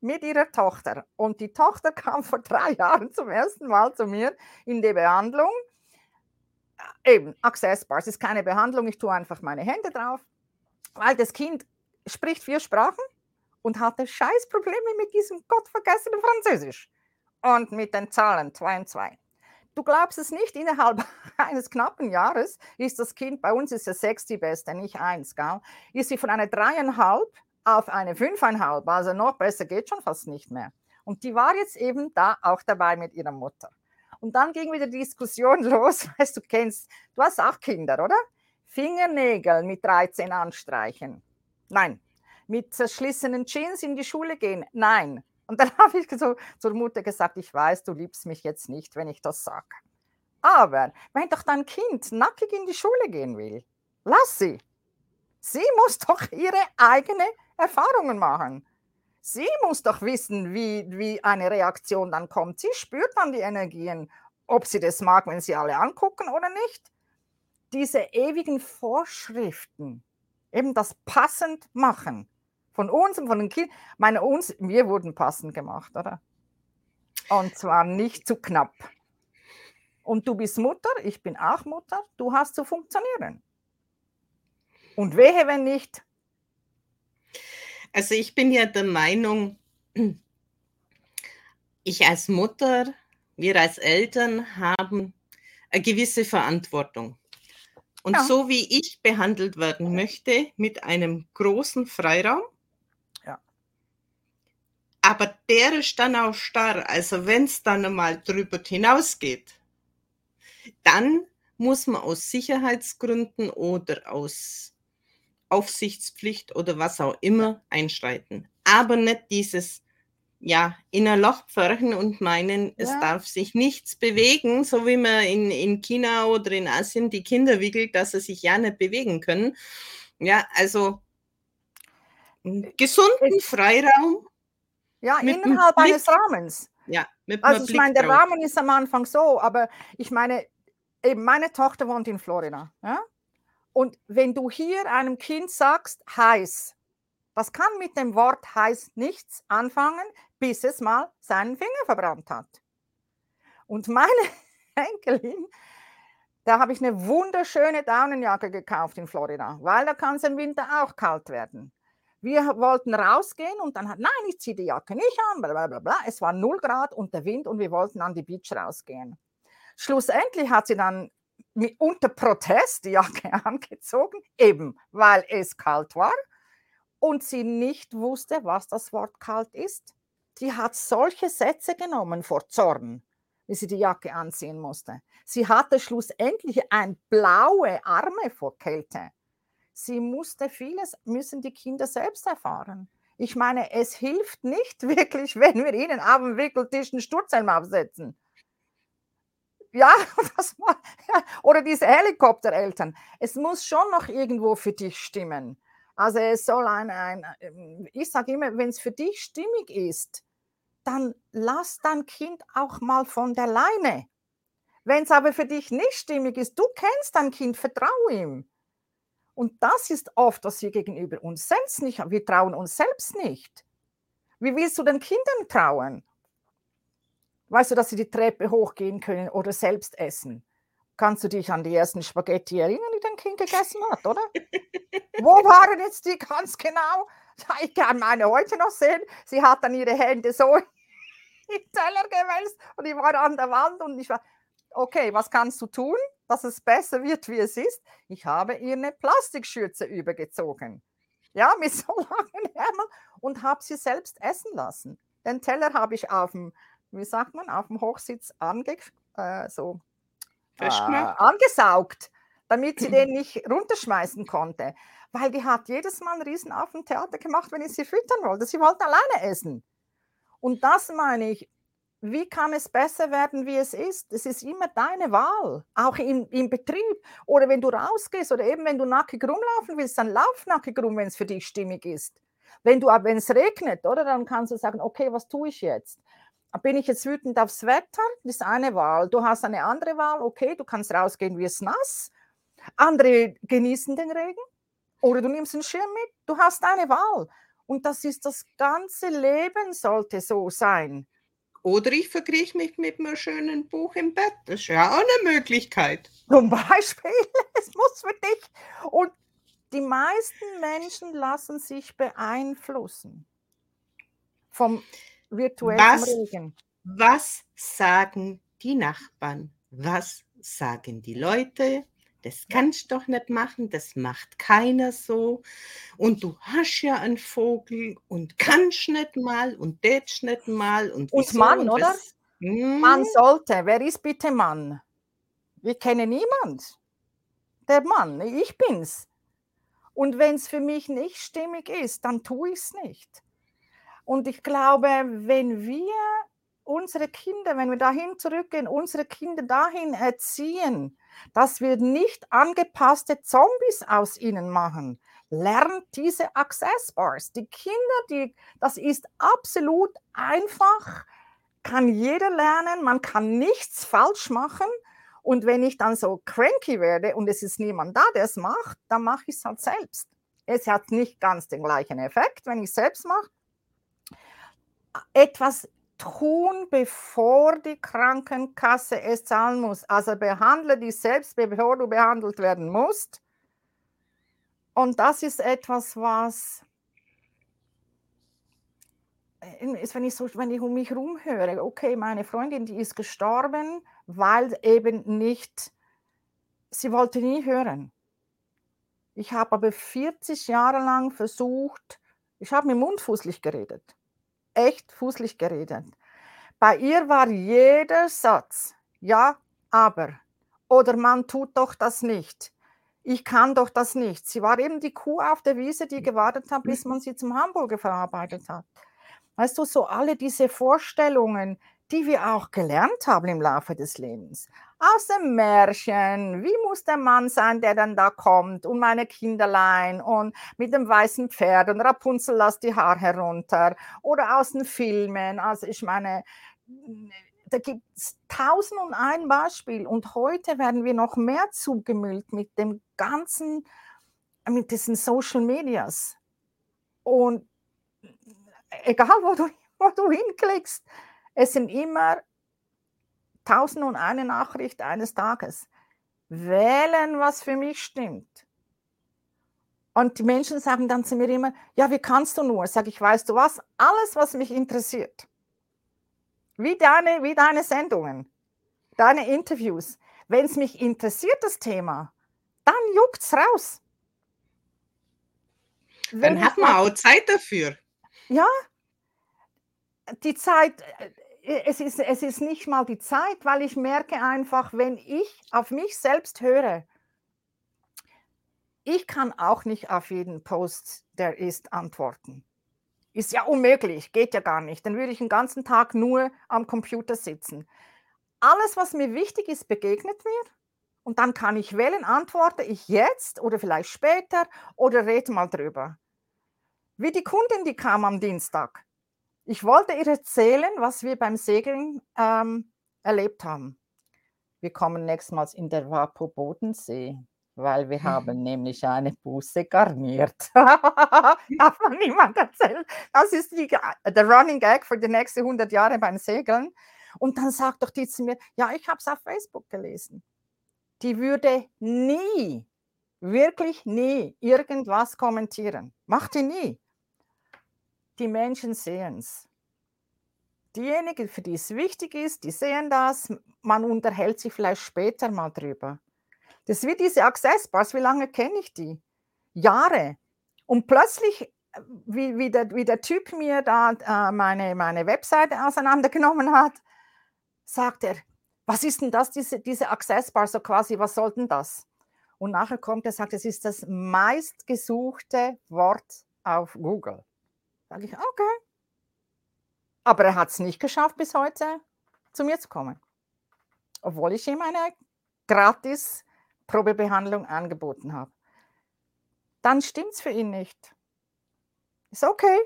mit ihrer Tochter. Und die Tochter kam vor drei Jahren zum ersten Mal zu mir in die Behandlung. Eben, Access Bars ist keine Behandlung, ich tue einfach meine Hände drauf, weil das Kind spricht vier Sprachen und hatte Scheißprobleme mit diesem gottvergessenen Französisch und mit den Zahlen 2 und 2. Du glaubst es nicht, innerhalb eines knappen Jahres ist das Kind, bei uns ist es sechs die beste, nicht eins, gell? ist sie von einer dreieinhalb auf eine fünfeinhalb, also noch besser geht schon fast nicht mehr. Und die war jetzt eben da auch dabei mit ihrer Mutter. Und dann ging wieder die Diskussion los, weißt du, kennst, du hast auch Kinder, oder? Fingernägel mit 13 anstreichen. Nein. Mit zerschlissenen Jeans in die Schule gehen. Nein. Und dann habe ich so zur Mutter gesagt, ich weiß, du liebst mich jetzt nicht, wenn ich das sage. Aber wenn doch dein Kind nackig in die Schule gehen will, lass sie. Sie muss doch ihre eigenen Erfahrungen machen. Sie muss doch wissen, wie, wie eine Reaktion dann kommt. Sie spürt dann die Energien ob sie das mag, wenn sie alle angucken oder nicht. Diese ewigen Vorschriften, eben das passend machen von uns und von den Kindern. Meine uns, wir wurden passend gemacht, oder? Und zwar nicht zu knapp. Und du bist Mutter, ich bin auch Mutter, du hast zu funktionieren. Und wehe, wenn nicht. Also ich bin ja der Meinung, ich als Mutter, wir als Eltern haben eine gewisse Verantwortung. Und ja. so wie ich behandelt werden möchte, mit einem großen Freiraum. Aber der ist dann auch starr. Also wenn es dann mal drüber hinausgeht, dann muss man aus Sicherheitsgründen oder aus Aufsichtspflicht oder was auch immer einschreiten. Aber nicht dieses, ja, in ein Loch pferchen und meinen, ja. es darf sich nichts bewegen, so wie man in, in China oder in Asien die Kinder wickelt, dass sie sich ja nicht bewegen können. Ja, also gesunden Freiraum. Ja, innerhalb eines Rahmens. Ja, mit also ich meine, der drauf. Rahmen ist am Anfang so, aber ich meine, eben meine Tochter wohnt in Florida. Ja? Und wenn du hier einem Kind sagst, heiß, das kann mit dem Wort heiß nichts anfangen, bis es mal seinen Finger verbrannt hat. Und meine Enkelin, da habe ich eine wunderschöne Daunenjacke gekauft in Florida, weil da kann es im Winter auch kalt werden. Wir wollten rausgehen und dann hat, nein, ich ziehe die Jacke nicht an, bla bla bla. Es war 0 Grad und der Wind und wir wollten an die Beach rausgehen. Schlussendlich hat sie dann unter Protest die Jacke angezogen, eben weil es kalt war und sie nicht wusste, was das Wort kalt ist. Sie hat solche Sätze genommen vor Zorn, wie sie die Jacke anziehen musste. Sie hatte schlussendlich ein blaue Arme vor Kälte. Sie musste vieles, müssen die Kinder selbst erfahren. Ich meine, es hilft nicht wirklich, wenn wir ihnen auf dem Wickeltisch einen Sturzhelm aufsetzen ja, war, ja, oder diese Helikoptereltern. Es muss schon noch irgendwo für dich stimmen. Also es soll ein, ein ich sage immer, wenn es für dich stimmig ist, dann lass dein Kind auch mal von der Leine. Wenn es aber für dich nicht stimmig ist, du kennst dein Kind, vertraue ihm. Und das ist oft, was wir gegenüber uns selbst nicht haben. Wir trauen uns selbst nicht. Wie willst du den Kindern trauen? Weißt du, dass sie die Treppe hochgehen können oder selbst essen? Kannst du dich an die ersten Spaghetti erinnern, die dein Kind gegessen hat, oder? Wo waren jetzt die ganz genau? Ich kann meine heute noch sehen. Sie hat dann ihre Hände so in den Teller gewälzt und ich war an der Wand und ich war, okay, was kannst du tun, dass es besser wird, wie es ist? Ich habe ihr eine Plastikschürze übergezogen. Ja, mit so langen Ärmeln und habe sie selbst essen lassen. Den Teller habe ich auf dem wie sagt man, auf dem Hochsitz ange, äh, so, äh, angesaugt, damit sie den nicht runterschmeißen konnte. Weil die hat jedes Mal einen riesen Affentheater gemacht, wenn ich sie füttern wollte. Sie wollte alleine essen. Und das meine ich, wie kann es besser werden, wie es ist? Es ist immer deine Wahl, auch im, im Betrieb. Oder wenn du rausgehst oder eben wenn du nackig rumlaufen willst, dann lauf nackig rum, wenn es für dich stimmig ist. Wenn du, wenn es regnet, oder, dann kannst du sagen, okay, was tue ich jetzt? bin ich jetzt wütend aufs Wetter? Das ist eine Wahl. Du hast eine andere Wahl, okay, du kannst rausgehen, wie es nass. Andere genießen den Regen oder du nimmst einen Schirm mit. Du hast eine Wahl. Und das ist das ganze Leben sollte so sein. Oder ich verkrieche mich mit einem schönen Buch im Bett. Das ist ja auch eine Möglichkeit. Zum Beispiel, es muss für dich. Und die meisten Menschen lassen sich beeinflussen vom virtuell was, Regen. Was sagen die Nachbarn? Was sagen die Leute? Das kannst du doch nicht machen, das macht keiner so. Und du hast ja einen Vogel und kannst nicht mal und tätst nicht mal. Und, und Mann, und oder? Hm? Man sollte. Wer ist bitte Mann? Wir kennen niemand. Der Mann, ich bin's. Und wenn es für mich nicht stimmig ist, dann tue ich es nicht. Und ich glaube, wenn wir unsere Kinder, wenn wir dahin zurückgehen, unsere Kinder dahin erziehen, dass wir nicht angepasste Zombies aus ihnen machen, lernt diese Access Bars. Die Kinder, die, das ist absolut einfach, kann jeder lernen, man kann nichts falsch machen. Und wenn ich dann so cranky werde und es ist niemand da, der es macht, dann mache ich es halt selbst. Es hat nicht ganz den gleichen Effekt, wenn ich es selbst mache. Etwas tun, bevor die Krankenkasse es zahlen muss. Also behandle dich selbst, bevor du behandelt werden musst. Und das ist etwas, was äh, wenn ich, so, wenn ich um mich herum höre, okay, meine Freundin, die ist gestorben, weil eben nicht, sie wollte nie hören. Ich habe aber 40 Jahre lang versucht, ich habe mit Mund fußlich geredet. Echt fußlich geredet. Bei ihr war jeder Satz, ja, aber, oder man tut doch das nicht. Ich kann doch das nicht. Sie war eben die Kuh auf der Wiese, die gewartet hat, bis man sie zum Hamburger verarbeitet hat. Weißt du, so alle diese Vorstellungen, die wir auch gelernt haben im Laufe des Lebens. Aus dem Märchen, wie muss der Mann sein, der dann da kommt? Und meine Kinderlein. Und mit dem weißen Pferd und Rapunzel lässt die Haare herunter. Oder aus den Filmen. Also ich meine, da gibt es tausend und ein Beispiel. Und heute werden wir noch mehr zugemüllt mit dem ganzen, mit diesen Social Medias. Und egal wo du, wo du hinklickst, es sind immer tausend und eine Nachricht eines Tages. Wählen, was für mich stimmt. Und die Menschen sagen dann zu mir immer, ja, wie kannst du nur? Sag ich, weißt du was? Alles, was mich interessiert, wie deine, wie deine Sendungen, deine Interviews, wenn es mich interessiert, das Thema, dann juckt es raus. Wenn dann hat man auch Zeit dafür. Ja, die Zeit, äh, es ist, es ist nicht mal die Zeit, weil ich merke einfach, wenn ich auf mich selbst höre, ich kann auch nicht auf jeden Post, der ist, antworten. Ist ja unmöglich, geht ja gar nicht. Dann würde ich den ganzen Tag nur am Computer sitzen. Alles, was mir wichtig ist, begegnet mir. Und dann kann ich wählen, antworte ich jetzt oder vielleicht später oder rede mal drüber. Wie die Kundin, die kam am Dienstag. Ich wollte ihr erzählen, was wir beim Segeln ähm, erlebt haben. Wir kommen nächstmals in der Wapo Bodensee, weil wir haben nämlich eine Buße garniert. Darf man niemand erzählen. Das ist die, der Running Gag für die nächsten 100 Jahre beim Segeln. Und dann sagt doch die zu mir, ja, ich habe es auf Facebook gelesen. Die würde nie, wirklich nie irgendwas kommentieren. Macht die nie die Menschen sehen es. Diejenigen, für die es wichtig ist, die sehen das. Man unterhält sich vielleicht später mal drüber. Das ist wie diese Access Bars. Wie lange kenne ich die? Jahre. Und plötzlich, äh, wie, wie, der, wie der Typ mir da äh, meine, meine Webseite auseinandergenommen hat, sagt er, was ist denn das, diese, diese Access Bar, so quasi, was soll denn das? Und nachher kommt er, sagt, es ist das meistgesuchte Wort auf Google. Sage ich, okay. Aber er hat es nicht geschafft, bis heute zu mir zu kommen. Obwohl ich ihm eine gratis Probebehandlung angeboten habe. Dann stimmt es für ihn nicht. Ist okay.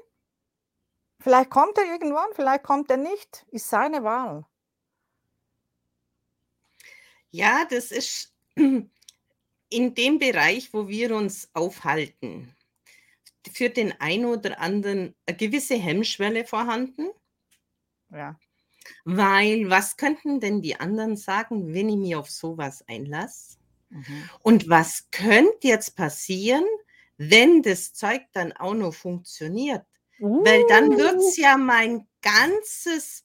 Vielleicht kommt er irgendwann, vielleicht kommt er nicht. Ist seine Wahl. Ja, das ist in dem Bereich, wo wir uns aufhalten für den einen oder anderen eine gewisse Hemmschwelle vorhanden. Ja. Weil was könnten denn die anderen sagen, wenn ich mich auf sowas einlasse? Mhm. Und was könnte jetzt passieren, wenn das Zeug dann auch noch funktioniert? Uh. Weil dann wird es uh. ja mein ganzes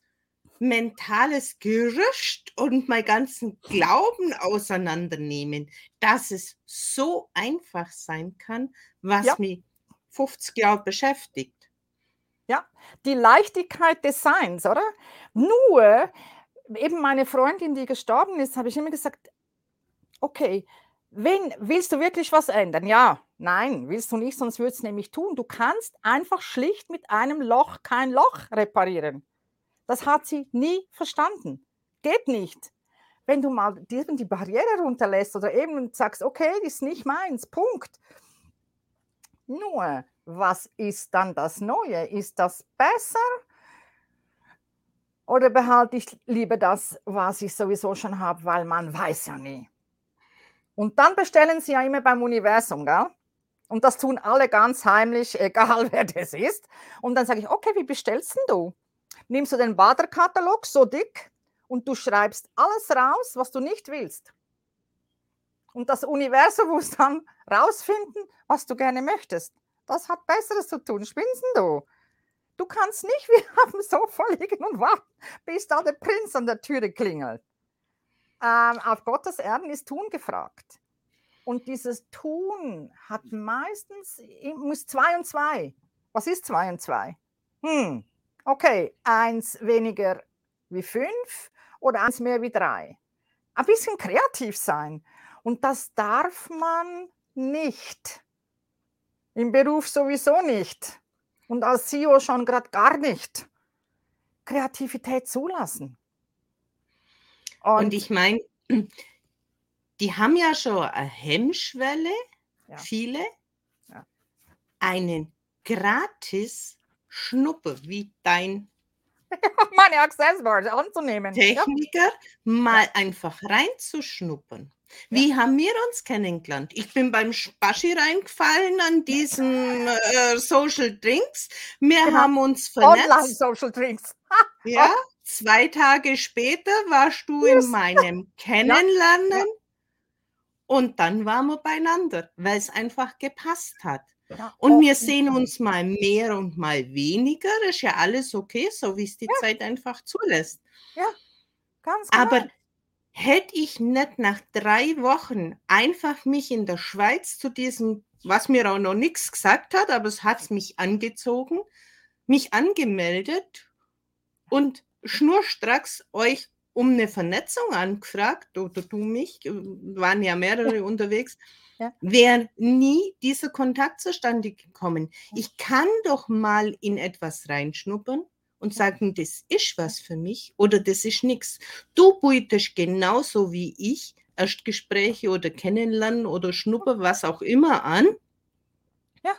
mentales Gerüst und mein ganzen Glauben auseinandernehmen, dass es so einfach sein kann, was ja. mich 50 Jahre beschäftigt. Ja, die Leichtigkeit des Seins, oder? Nur, eben meine Freundin, die gestorben ist, habe ich immer gesagt, okay, wenn, willst du wirklich was ändern? Ja, nein, willst du nicht, sonst würdest du nämlich tun. Du kannst einfach schlicht mit einem Loch kein Loch reparieren. Das hat sie nie verstanden. Geht nicht. Wenn du mal die Barriere runterlässt oder eben sagst, okay, das ist nicht meins, Punkt. Nur, was ist dann das Neue? Ist das besser? Oder behalte ich lieber das, was ich sowieso schon habe, weil man weiß ja nie. Und dann bestellen sie ja immer beim Universum, gell? Und das tun alle ganz heimlich, egal wer das ist. Und dann sage ich, okay, wie bestellst denn du? Nimmst du den Baderkatalog so dick und du schreibst alles raus, was du nicht willst. Und das Universum muss dann rausfinden, was du gerne möchtest. Das hat Besseres zu tun. Spinnst du? Du kannst nicht wie auf dem Sofa liegen und warten, bis da der Prinz an der Türe klingelt. Ähm, auf Gottes Erden ist Tun gefragt. Und dieses Tun hat meistens, muss zwei und zwei. Was ist zwei und zwei? Hm, okay, eins weniger wie fünf oder eins mehr wie drei. Ein bisschen kreativ sein. Und das darf man nicht. Im Beruf sowieso nicht. Und als CEO schon gerade gar nicht. Kreativität zulassen. Und, und ich meine, die haben ja schon eine Hemmschwelle, ja. viele, ja. einen gratis Schnuppe wie dein meine Accessbars anzunehmen. Techniker ja. mal einfach reinzuschnuppern. Wie haben wir uns kennengelernt? Ich bin beim Spaschi reingefallen an diesen äh, Social Drinks. Wir genau. haben uns vernetzt. Online Social Drinks. ja, zwei Tage später warst du in meinem Kennenlernen ja. und dann waren wir beieinander, weil es einfach gepasst hat. Ja, und wir sehen uns mal mehr und mal weniger. Ist ja alles okay, so wie es die. Zeit einfach zulässt. Ja, ganz genau. Aber hätte ich nicht nach drei Wochen einfach mich in der Schweiz zu diesem, was mir auch noch nichts gesagt hat, aber es hat mich angezogen, mich angemeldet und schnurstracks euch um eine Vernetzung angefragt, oder du mich, waren ja mehrere unterwegs, ja. wäre nie dieser Kontakt zustande gekommen. Ich kann doch mal in etwas reinschnuppern und sagen, das ist was für mich oder das ist nichts. Du bietest genauso wie ich Erstgespräche oder Kennenlernen oder Schnupper, was auch immer an. Ja,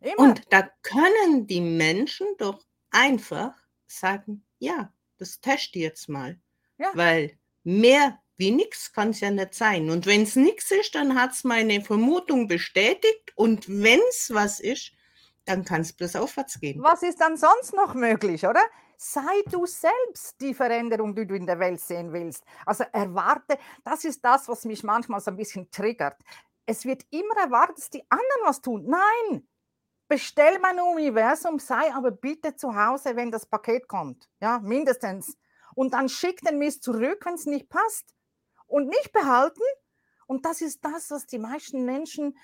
immer. Und da können die Menschen doch einfach sagen, ja, das teste jetzt mal. Ja. Weil mehr wie nichts kann es ja nicht sein. Und wenn es nichts ist, dann hat es meine Vermutung bestätigt. Und wenn es was ist, dann kann es bloß aufwärts gehen. Was ist dann sonst noch möglich, oder? Sei du selbst die Veränderung, die du in der Welt sehen willst. Also erwarte, das ist das, was mich manchmal so ein bisschen triggert. Es wird immer erwartet, dass die anderen was tun. Nein, bestell mein Universum, sei aber bitte zu Hause, wenn das Paket kommt. Ja, mindestens. Und dann schick den Mist zurück, wenn es nicht passt und nicht behalten. Und das ist das, was die meisten Menschen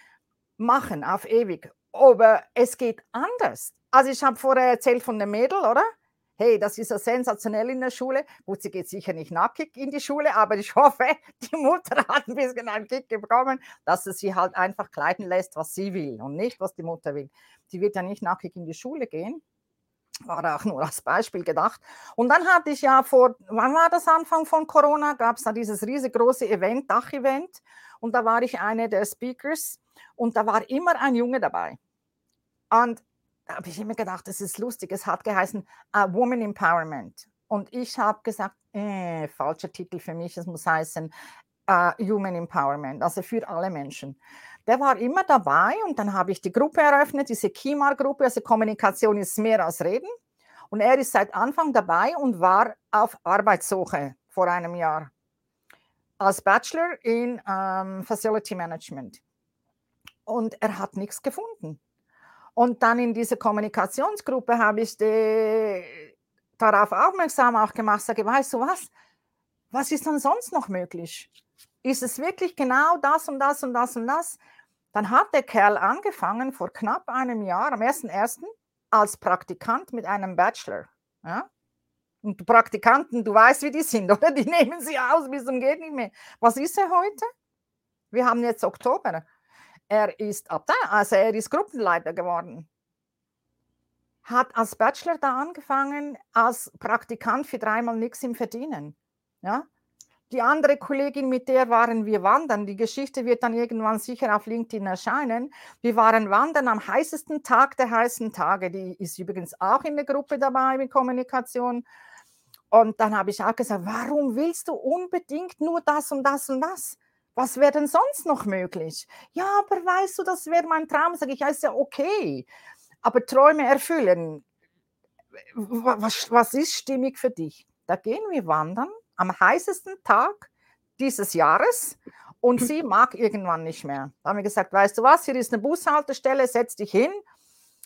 machen auf ewig. Aber es geht anders. Also ich habe vorher erzählt von dem Mädel, oder? Hey, das ist ja sensationell in der Schule. Gut, sie geht sicher nicht nackig in die Schule, aber ich hoffe, die Mutter hat ein bisschen einen Kick bekommen, dass sie sie halt einfach kleiden lässt, was sie will und nicht, was die Mutter will. Die wird ja nicht nackig in die Schule gehen war auch nur als Beispiel gedacht. Und dann hatte ich ja vor, wann war das Anfang von Corona, gab es da dieses riesengroße Event, Dach-Event. Und da war ich eine der Speakers und da war immer ein Junge dabei. Und da habe ich immer gedacht, das ist lustig. Es hat geheißen uh, Woman Empowerment. Und ich habe gesagt, äh, falscher Titel für mich, es muss heißen uh, Human Empowerment, also für alle Menschen der war immer dabei und dann habe ich die Gruppe eröffnet, diese Kimar-Gruppe, also Kommunikation ist mehr als Reden. Und er ist seit Anfang dabei und war auf Arbeitssuche vor einem Jahr als Bachelor in ähm, Facility Management. Und er hat nichts gefunden. Und dann in dieser Kommunikationsgruppe habe ich die, darauf aufmerksam auch gemacht, sage, weißt du was, was ist dann sonst noch möglich? Ist es wirklich genau das und das und das und das? Dann hat der Kerl angefangen vor knapp einem Jahr, am 1.1., als Praktikant mit einem Bachelor. Ja? Und Praktikanten, du weißt, wie die sind, oder? Die nehmen sie aus bis zum geht nicht mehr. Was ist er heute? Wir haben jetzt Oktober. Er ist ab da, also er ist Gruppenleiter geworden. Hat als Bachelor da angefangen, als Praktikant für dreimal nichts im Verdienen. Ja? Die andere Kollegin, mit der waren wir wandern. Die Geschichte wird dann irgendwann sicher auf LinkedIn erscheinen. Wir waren wandern am heißesten Tag der heißen Tage. Die ist übrigens auch in der Gruppe dabei mit Kommunikation. Und dann habe ich auch gesagt, warum willst du unbedingt nur das und das und das? Was wäre denn sonst noch möglich? Ja, aber weißt du, das wäre mein Traum. Sage ich, ja, ist ja okay. Aber Träume erfüllen, was, was ist stimmig für dich? Da gehen wir wandern am heißesten Tag dieses Jahres und sie mag irgendwann nicht mehr. Da haben wir gesagt, weißt du was, hier ist eine Bushaltestelle, setz dich hin,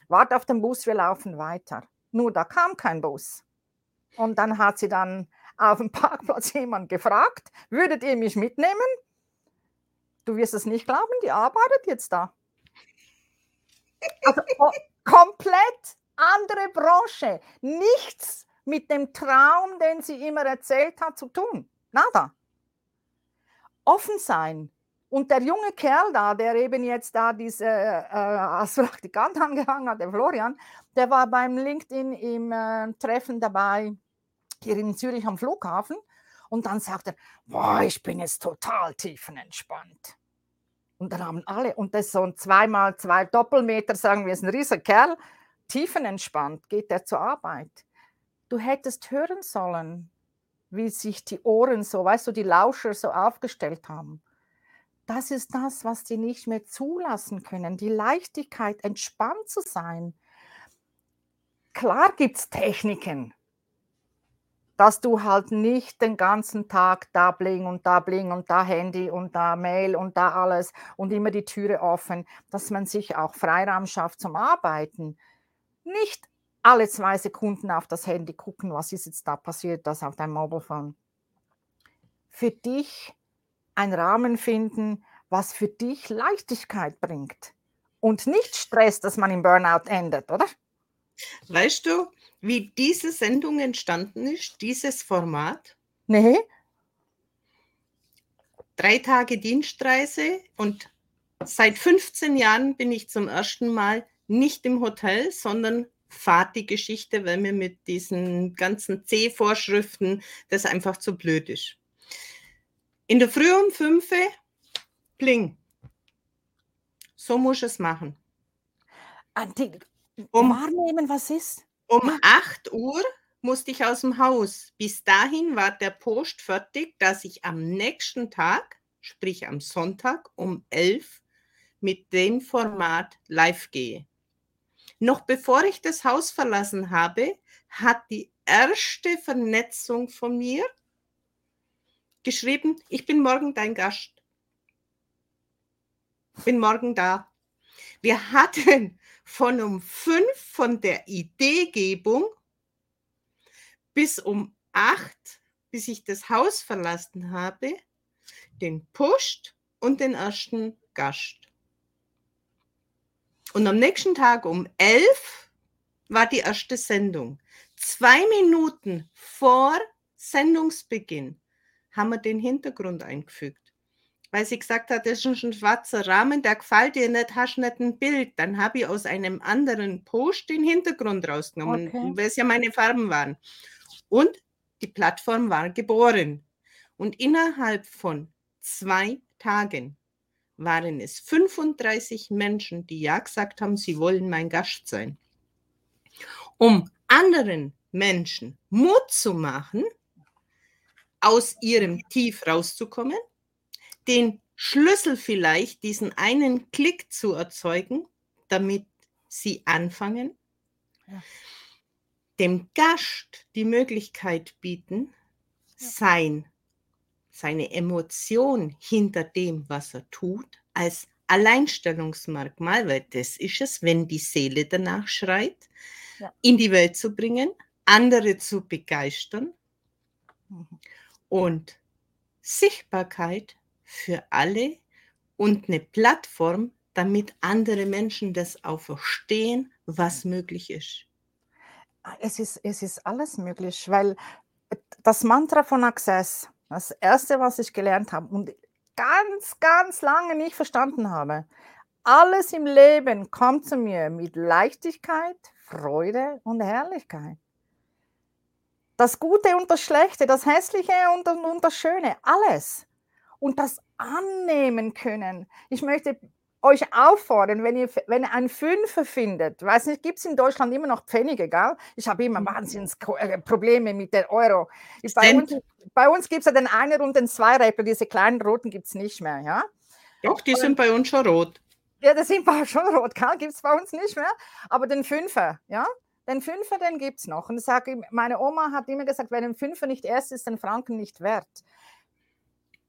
warte auf den Bus, wir laufen weiter. Nur da kam kein Bus. Und dann hat sie dann auf dem Parkplatz jemand gefragt, würdet ihr mich mitnehmen? Du wirst es nicht glauben, die arbeitet jetzt da. Also oh, komplett andere Branche. Nichts mit dem Traum, den sie immer erzählt hat, zu tun. Nada. Offen sein. Und der junge Kerl da, der eben jetzt da diese äh, als Praktikant angehangen hat, der Florian, der war beim LinkedIn im äh, Treffen dabei, hier in Zürich am Flughafen. Und dann sagt er, boah, ich bin jetzt total tiefenentspannt. Und dann haben alle, und das ist so ein zweimal zwei Doppelmeter, sagen wir, ist ein riesiger Kerl, tiefenentspannt geht er zur Arbeit. Du hättest hören sollen, wie sich die Ohren so, weißt du, die Lauscher so aufgestellt haben. Das ist das, was die nicht mehr zulassen können, die Leichtigkeit, entspannt zu sein. Klar gibt es Techniken, dass du halt nicht den ganzen Tag da bling und da bling und da Handy und da Mail und da alles und immer die Türe offen, dass man sich auch Freiraum schafft zum Arbeiten. Nicht alle zwei Sekunden auf das Handy gucken, was ist jetzt da passiert, das auf deinem Mobilephone. Für dich einen Rahmen finden, was für dich Leichtigkeit bringt und nicht Stress, dass man im Burnout endet, oder? Weißt du, wie diese Sendung entstanden ist, dieses Format? Nee. Drei Tage Dienstreise und seit 15 Jahren bin ich zum ersten Mal nicht im Hotel, sondern fahrt die Geschichte, weil mir mit diesen ganzen C-Vorschriften das einfach zu blöd ist. In der Früh um 5 Pling. So muss es machen. Um, wahrnehmen, was ist? Um 8 Uhr musste ich aus dem Haus. Bis dahin war der Post fertig, dass ich am nächsten Tag, sprich am Sonntag um 11 mit dem Format live gehe. Noch bevor ich das Haus verlassen habe, hat die erste Vernetzung von mir geschrieben, ich bin morgen dein Gast. Bin morgen da. Wir hatten von um fünf von der Ideegebung bis um acht, bis ich das Haus verlassen habe, den Post und den ersten Gast. Und am nächsten Tag um elf war die erste Sendung. Zwei Minuten vor Sendungsbeginn haben wir den Hintergrund eingefügt weil sie gesagt hat, das ist ein schwarzer Rahmen, der gefällt dir nicht, hast nicht ein Bild. Dann habe ich aus einem anderen Post den Hintergrund rausgenommen, okay. weil es ja meine Farben waren. Und die Plattform war geboren. Und innerhalb von zwei Tagen waren es 35 Menschen, die ja gesagt haben, sie wollen mein Gast sein. Um anderen Menschen Mut zu machen, aus ihrem Tief rauszukommen den Schlüssel vielleicht, diesen einen Klick zu erzeugen, damit sie anfangen, ja. dem Gast die Möglichkeit bieten, ja. sein, seine Emotion hinter dem, was er tut, als Alleinstellungsmerkmal, weil das ist es, wenn die Seele danach schreit, ja. in die Welt zu bringen, andere zu begeistern mhm. und Sichtbarkeit für alle und eine Plattform, damit andere Menschen das auch verstehen, was möglich ist. Es ist, es ist alles möglich, weil das Mantra von Access, das erste, was ich gelernt habe und ganz, ganz lange nicht verstanden habe, alles im Leben kommt zu mir mit Leichtigkeit, Freude und Herrlichkeit. Das Gute und das Schlechte, das Hässliche und, und das Schöne, alles und das annehmen können. Ich möchte euch auffordern, wenn ihr, wenn ihr einen Fünfer findet, weiß nicht, gibt es in Deutschland immer noch Pfennige, gell? Ich habe immer mhm. wahnsinns äh, Probleme mit der Euro. bei uns, bei uns gibt es ja den Einer und den Zweiräppler, diese kleinen roten gibt es nicht mehr, ja? Doch, die sind bei uns schon rot. Ja, die sind bei schon rot, gibt es bei uns nicht mehr. Aber den Fünfer, ja, den Fünfer, den gibt es noch. Und ich sage, meine Oma hat immer gesagt, wenn ein Fünfer nicht erst ist, den Franken nicht wert.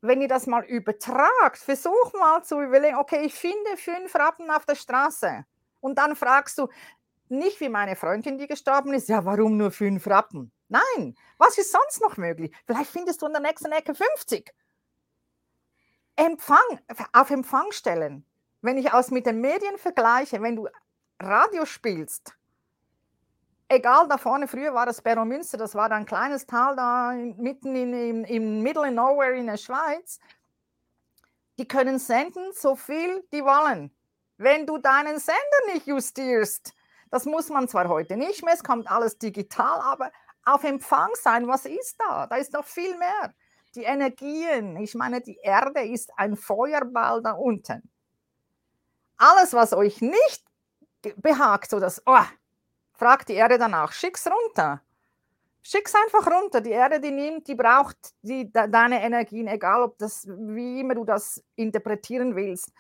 Wenn ihr das mal übertragt, versuch mal zu überlegen, okay, ich finde fünf Rappen auf der Straße. Und dann fragst du, nicht wie meine Freundin, die gestorben ist, ja, warum nur fünf Rappen? Nein, was ist sonst noch möglich? Vielleicht findest du in der nächsten Ecke 50. Empfang, auf Empfang stellen. Wenn ich aus mit den Medien vergleiche, wenn du Radio spielst, egal da vorne, früher war das Beromünster, das war ein kleines Tal da mitten in, in, im Middle Nowhere in der Schweiz. Die können senden, so viel die wollen. Wenn du deinen Sender nicht justierst, das muss man zwar heute nicht mehr, es kommt alles digital, aber auf Empfang sein, was ist da? Da ist noch viel mehr. Die Energien, ich meine, die Erde ist ein Feuerball da unten. Alles, was euch nicht behagt, so das, oh, fragt die Erde danach, schick's runter. Schick's einfach runter. Die Erde, die nimmt, die braucht die, deine Energien, egal ob das, wie immer du das interpretieren willst.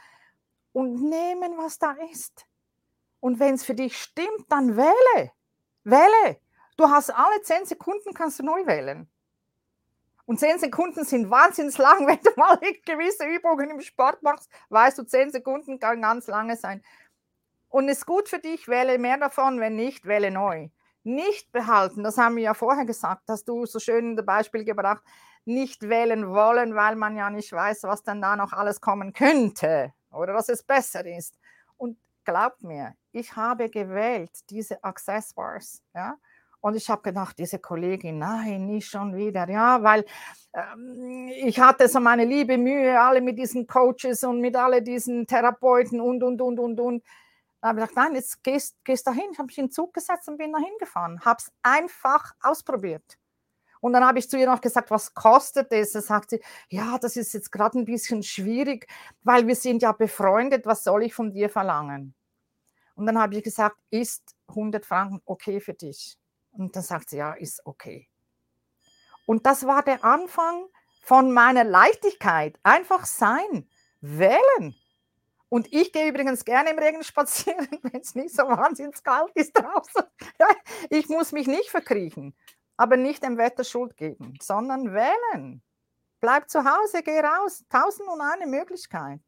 Und nehmen, was da ist. Und wenn es für dich stimmt, dann wähle. Wähle. Du hast alle zehn Sekunden, kannst du neu wählen. Und zehn Sekunden sind wahnsinnig lang. Wenn du mal gewisse Übungen im Sport machst, weißt du, zehn Sekunden kann ganz lange sein und ist gut für dich, wähle mehr davon, wenn nicht, wähle neu. Nicht behalten, das haben wir ja vorher gesagt, hast du so schön ein Beispiel gebracht, nicht wählen wollen, weil man ja nicht weiß, was dann da noch alles kommen könnte oder dass es besser ist. Und glaubt mir, ich habe gewählt diese Access Bars, ja, und ich habe gedacht, diese Kollegin, nein, nicht schon wieder, ja, weil ähm, ich hatte so meine liebe Mühe, alle mit diesen Coaches und mit alle diesen Therapeuten und, und, und, und, und. Da habe ich gesagt, nein, jetzt gehst, gehst dahin. Ich habe mich in den Zug gesetzt und bin dahin gefahren. Habe es einfach ausprobiert. Und dann habe ich zu ihr noch gesagt, was kostet das? Da sagt sie, ja, das ist jetzt gerade ein bisschen schwierig, weil wir sind ja befreundet. Was soll ich von dir verlangen? Und dann habe ich gesagt, ist 100 Franken okay für dich? Und dann sagt sie, ja, ist okay. Und das war der Anfang von meiner Leichtigkeit. Einfach sein, wählen. Und ich gehe übrigens gerne im Regen spazieren, wenn es nicht so wahnsinnig kalt ist draußen. ich muss mich nicht verkriechen, aber nicht dem Wetter Schuld geben, sondern wählen. Bleib zu Hause, geh raus. Tausend und eine Möglichkeit.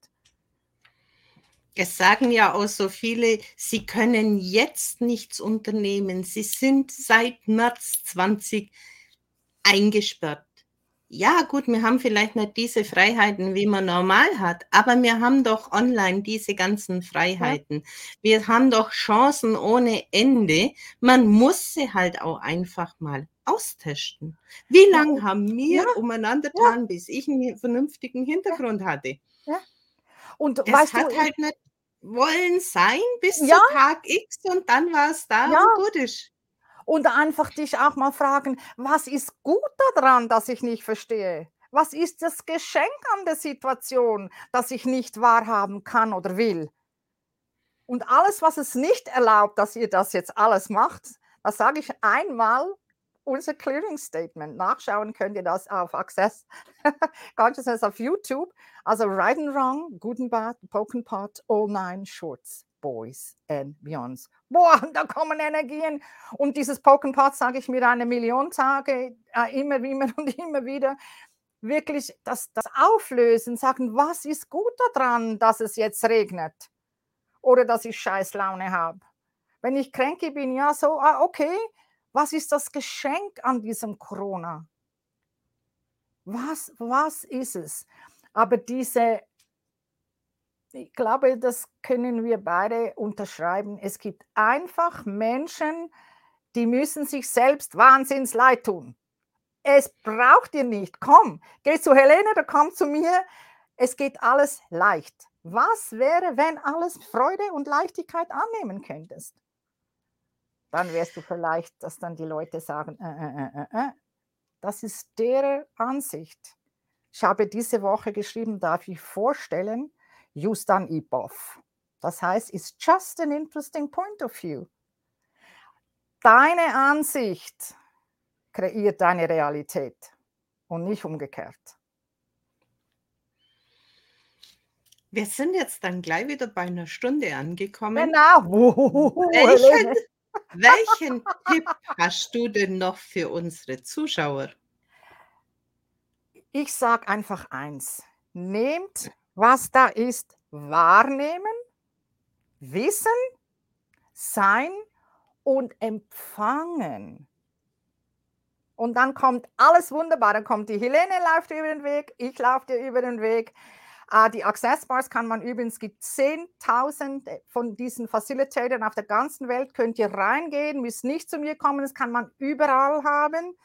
Es sagen ja auch so viele, sie können jetzt nichts unternehmen. Sie sind seit März 20 eingesperrt ja, gut, wir haben vielleicht nicht diese Freiheiten, wie man normal hat, aber wir haben doch online diese ganzen Freiheiten. Ja. Wir haben doch Chancen ohne Ende. Man muss sie halt auch einfach mal austesten. Wie lange haben wir ja. umeinander getan, ja. bis ich einen vernünftigen Hintergrund hatte? Ja. Und es weißt hat du, halt nicht wollen sein bis ja. zu Tag X und dann war es da ja. und gut ist und einfach dich auch mal fragen, was ist gut daran, dass ich nicht verstehe? Was ist das Geschenk an der Situation, das ich nicht wahrhaben kann oder will? Und alles, was es nicht erlaubt, dass ihr das jetzt alles macht, das sage ich einmal unser Clearing Statement. Nachschauen könnt ihr das auf Access Consciousness auf YouTube. Also Right and Wrong, and Bad, Poken Pot, All Nine Shorts. Boys and Beyonds. Boah, da kommen Energien. Und dieses Poken sage ich mir eine Million Tage, äh, immer, immer und immer wieder. Wirklich das, das Auflösen, sagen, was ist gut daran, dass es jetzt regnet? Oder dass ich Scheißlaune habe. Wenn ich kränke bin, ja, so, ah, okay, was ist das Geschenk an diesem Corona? Was, was ist es? Aber diese ich glaube, das können wir beide unterschreiben. Es gibt einfach Menschen, die müssen sich selbst wahnsinns leid tun. Es braucht ihr nicht. Komm, geh zu Helene oder komm zu mir. Es geht alles leicht. Was wäre, wenn alles Freude und Leichtigkeit annehmen könntest? Dann wärst du vielleicht, dass dann die Leute sagen, äh, äh, äh, äh. das ist deren Ansicht. Ich habe diese Woche geschrieben, darf ich vorstellen, used an IPOF. Das heißt, it's just an interesting point of view. Deine Ansicht kreiert deine Realität und nicht umgekehrt. Wir sind jetzt dann gleich wieder bei einer Stunde angekommen. Genau. Welchen, welchen Tipp hast du denn noch für unsere Zuschauer? Ich sage einfach eins. Nehmt, was da ist, wahrnehmen, wissen, sein und empfangen. Und dann kommt alles wunderbar. Dann kommt die Helene, läuft über den Weg, ich laufe dir über den Weg. Uh, die Access Bars kann man übrigens, es gibt 10.000 von diesen Facilitatern auf der ganzen Welt, könnt ihr reingehen, müsst nicht zu mir kommen, das kann man überall haben.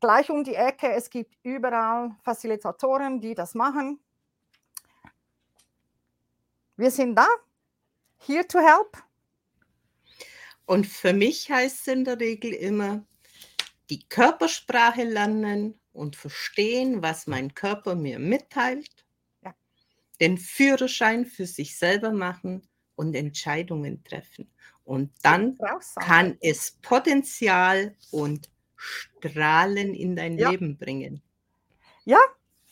Gleich um die Ecke, es gibt überall Facilitatoren, die das machen. Wir sind da, here to help. Und für mich heißt es in der Regel immer, die Körpersprache lernen und verstehen, was mein Körper mir mitteilt, ja. den Führerschein für sich selber machen und Entscheidungen treffen. Und dann kann es Potenzial und Strahlen in dein ja. Leben bringen. Ja,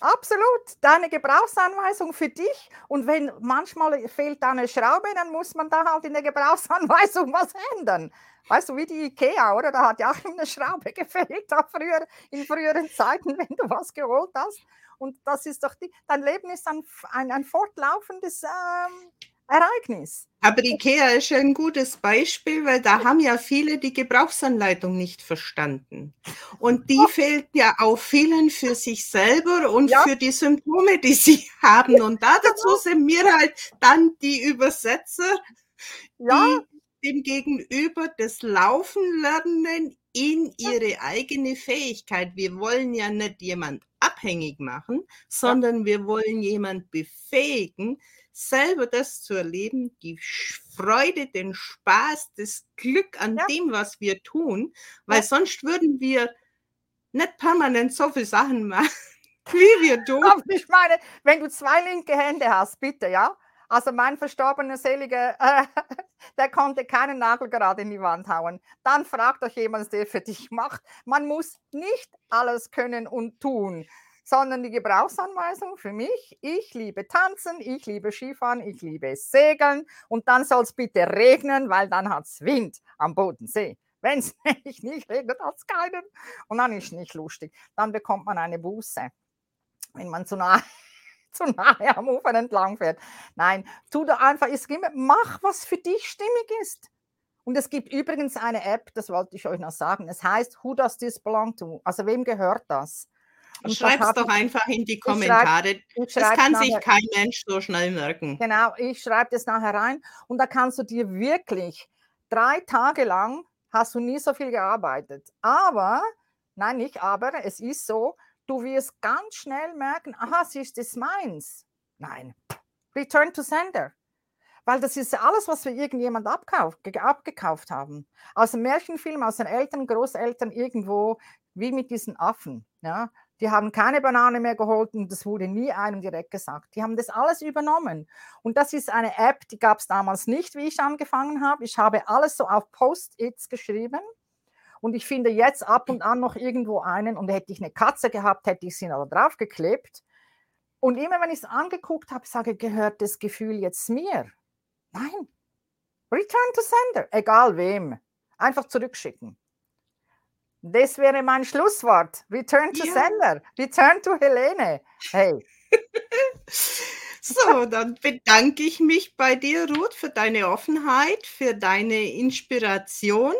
Absolut, deine Gebrauchsanweisung für dich. Und wenn manchmal fehlt da eine Schraube, dann muss man da halt in der Gebrauchsanweisung was ändern. Weißt du, wie die Ikea, oder? Da hat ja auch eine Schraube gefehlt da früher, in früheren Zeiten, wenn du was geholt hast. Und das ist doch die, dein Leben ist ein, ein, ein fortlaufendes ähm, Ereignis. Aber IKEA ist ja ein gutes Beispiel, weil da haben ja viele die Gebrauchsanleitung nicht verstanden. Und die fehlt ja auch vielen für sich selber und ja. für die Symptome, die sie haben. Und da dazu genau. sind wir halt dann die Übersetzer, ja. die dem Gegenüber das Laufen lernen in ihre eigene Fähigkeit. Wir wollen ja nicht jemand abhängig machen, sondern wir wollen jemand befähigen, selber das zu erleben, die Freude, den Spaß, das Glück an ja. dem, was wir tun, weil ja. sonst würden wir nicht permanent so viele Sachen machen, wie wir tun. Ich meine, wenn du zwei linke Hände hast, bitte, ja? Also mein verstorbener Seliger, äh, der konnte keinen Nagel gerade in die Wand hauen. Dann fragt euch jemand, der für dich macht. Man muss nicht alles können und tun sondern die Gebrauchsanweisung für mich. Ich liebe Tanzen, ich liebe Skifahren, ich liebe Segeln und dann soll es bitte regnen, weil dann hat es Wind am Bodensee. Wenn es nicht, regnet, hat es keinen. Und dann ist es nicht lustig. Dann bekommt man eine Buße, wenn man zu nahe, zu nahe am Ufer entlang fährt. Nein, tu da einfach, es gibt, mach, was für dich stimmig ist. Und es gibt übrigens eine App, das wollte ich euch noch sagen. Es heißt Who Does This Belong To? Also wem gehört das? Schreib es doch einfach in die Kommentare. Schreib, das kann sich kein Mensch so schnell merken. Genau, ich schreibe das nachher rein und da kannst du dir wirklich drei Tage lang hast du nie so viel gearbeitet. Aber, nein, nicht aber, es ist so, du wirst ganz schnell merken, aha, ist das meins. Nein, return to sender. Weil das ist alles, was wir irgendjemand abkauf, abgekauft haben. Aus dem Märchenfilm, aus den Eltern, Großeltern irgendwo, wie mit diesen Affen. Ja? Die haben keine Banane mehr geholt und das wurde nie einem direkt gesagt. Die haben das alles übernommen. Und das ist eine App, die gab es damals nicht, wie ich angefangen habe. Ich habe alles so auf Post-its geschrieben. Und ich finde jetzt ab und an noch irgendwo einen. Und hätte ich eine Katze gehabt, hätte ich sie noch draufgeklebt. Und immer wenn ich es angeguckt habe, sage, gehört das Gefühl jetzt mir? Nein. Return to sender, egal wem. Einfach zurückschicken. Das wäre mein Schlusswort. Return to ja. Sender. Return to Helene. Hey. so, dann bedanke ich mich bei dir, Ruth, für deine Offenheit, für deine Inspiration.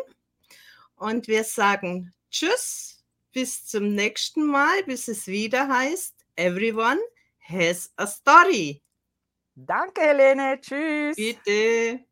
Und wir sagen Tschüss, bis zum nächsten Mal, bis es wieder heißt, Everyone has a story. Danke, Helene. Tschüss. Bitte.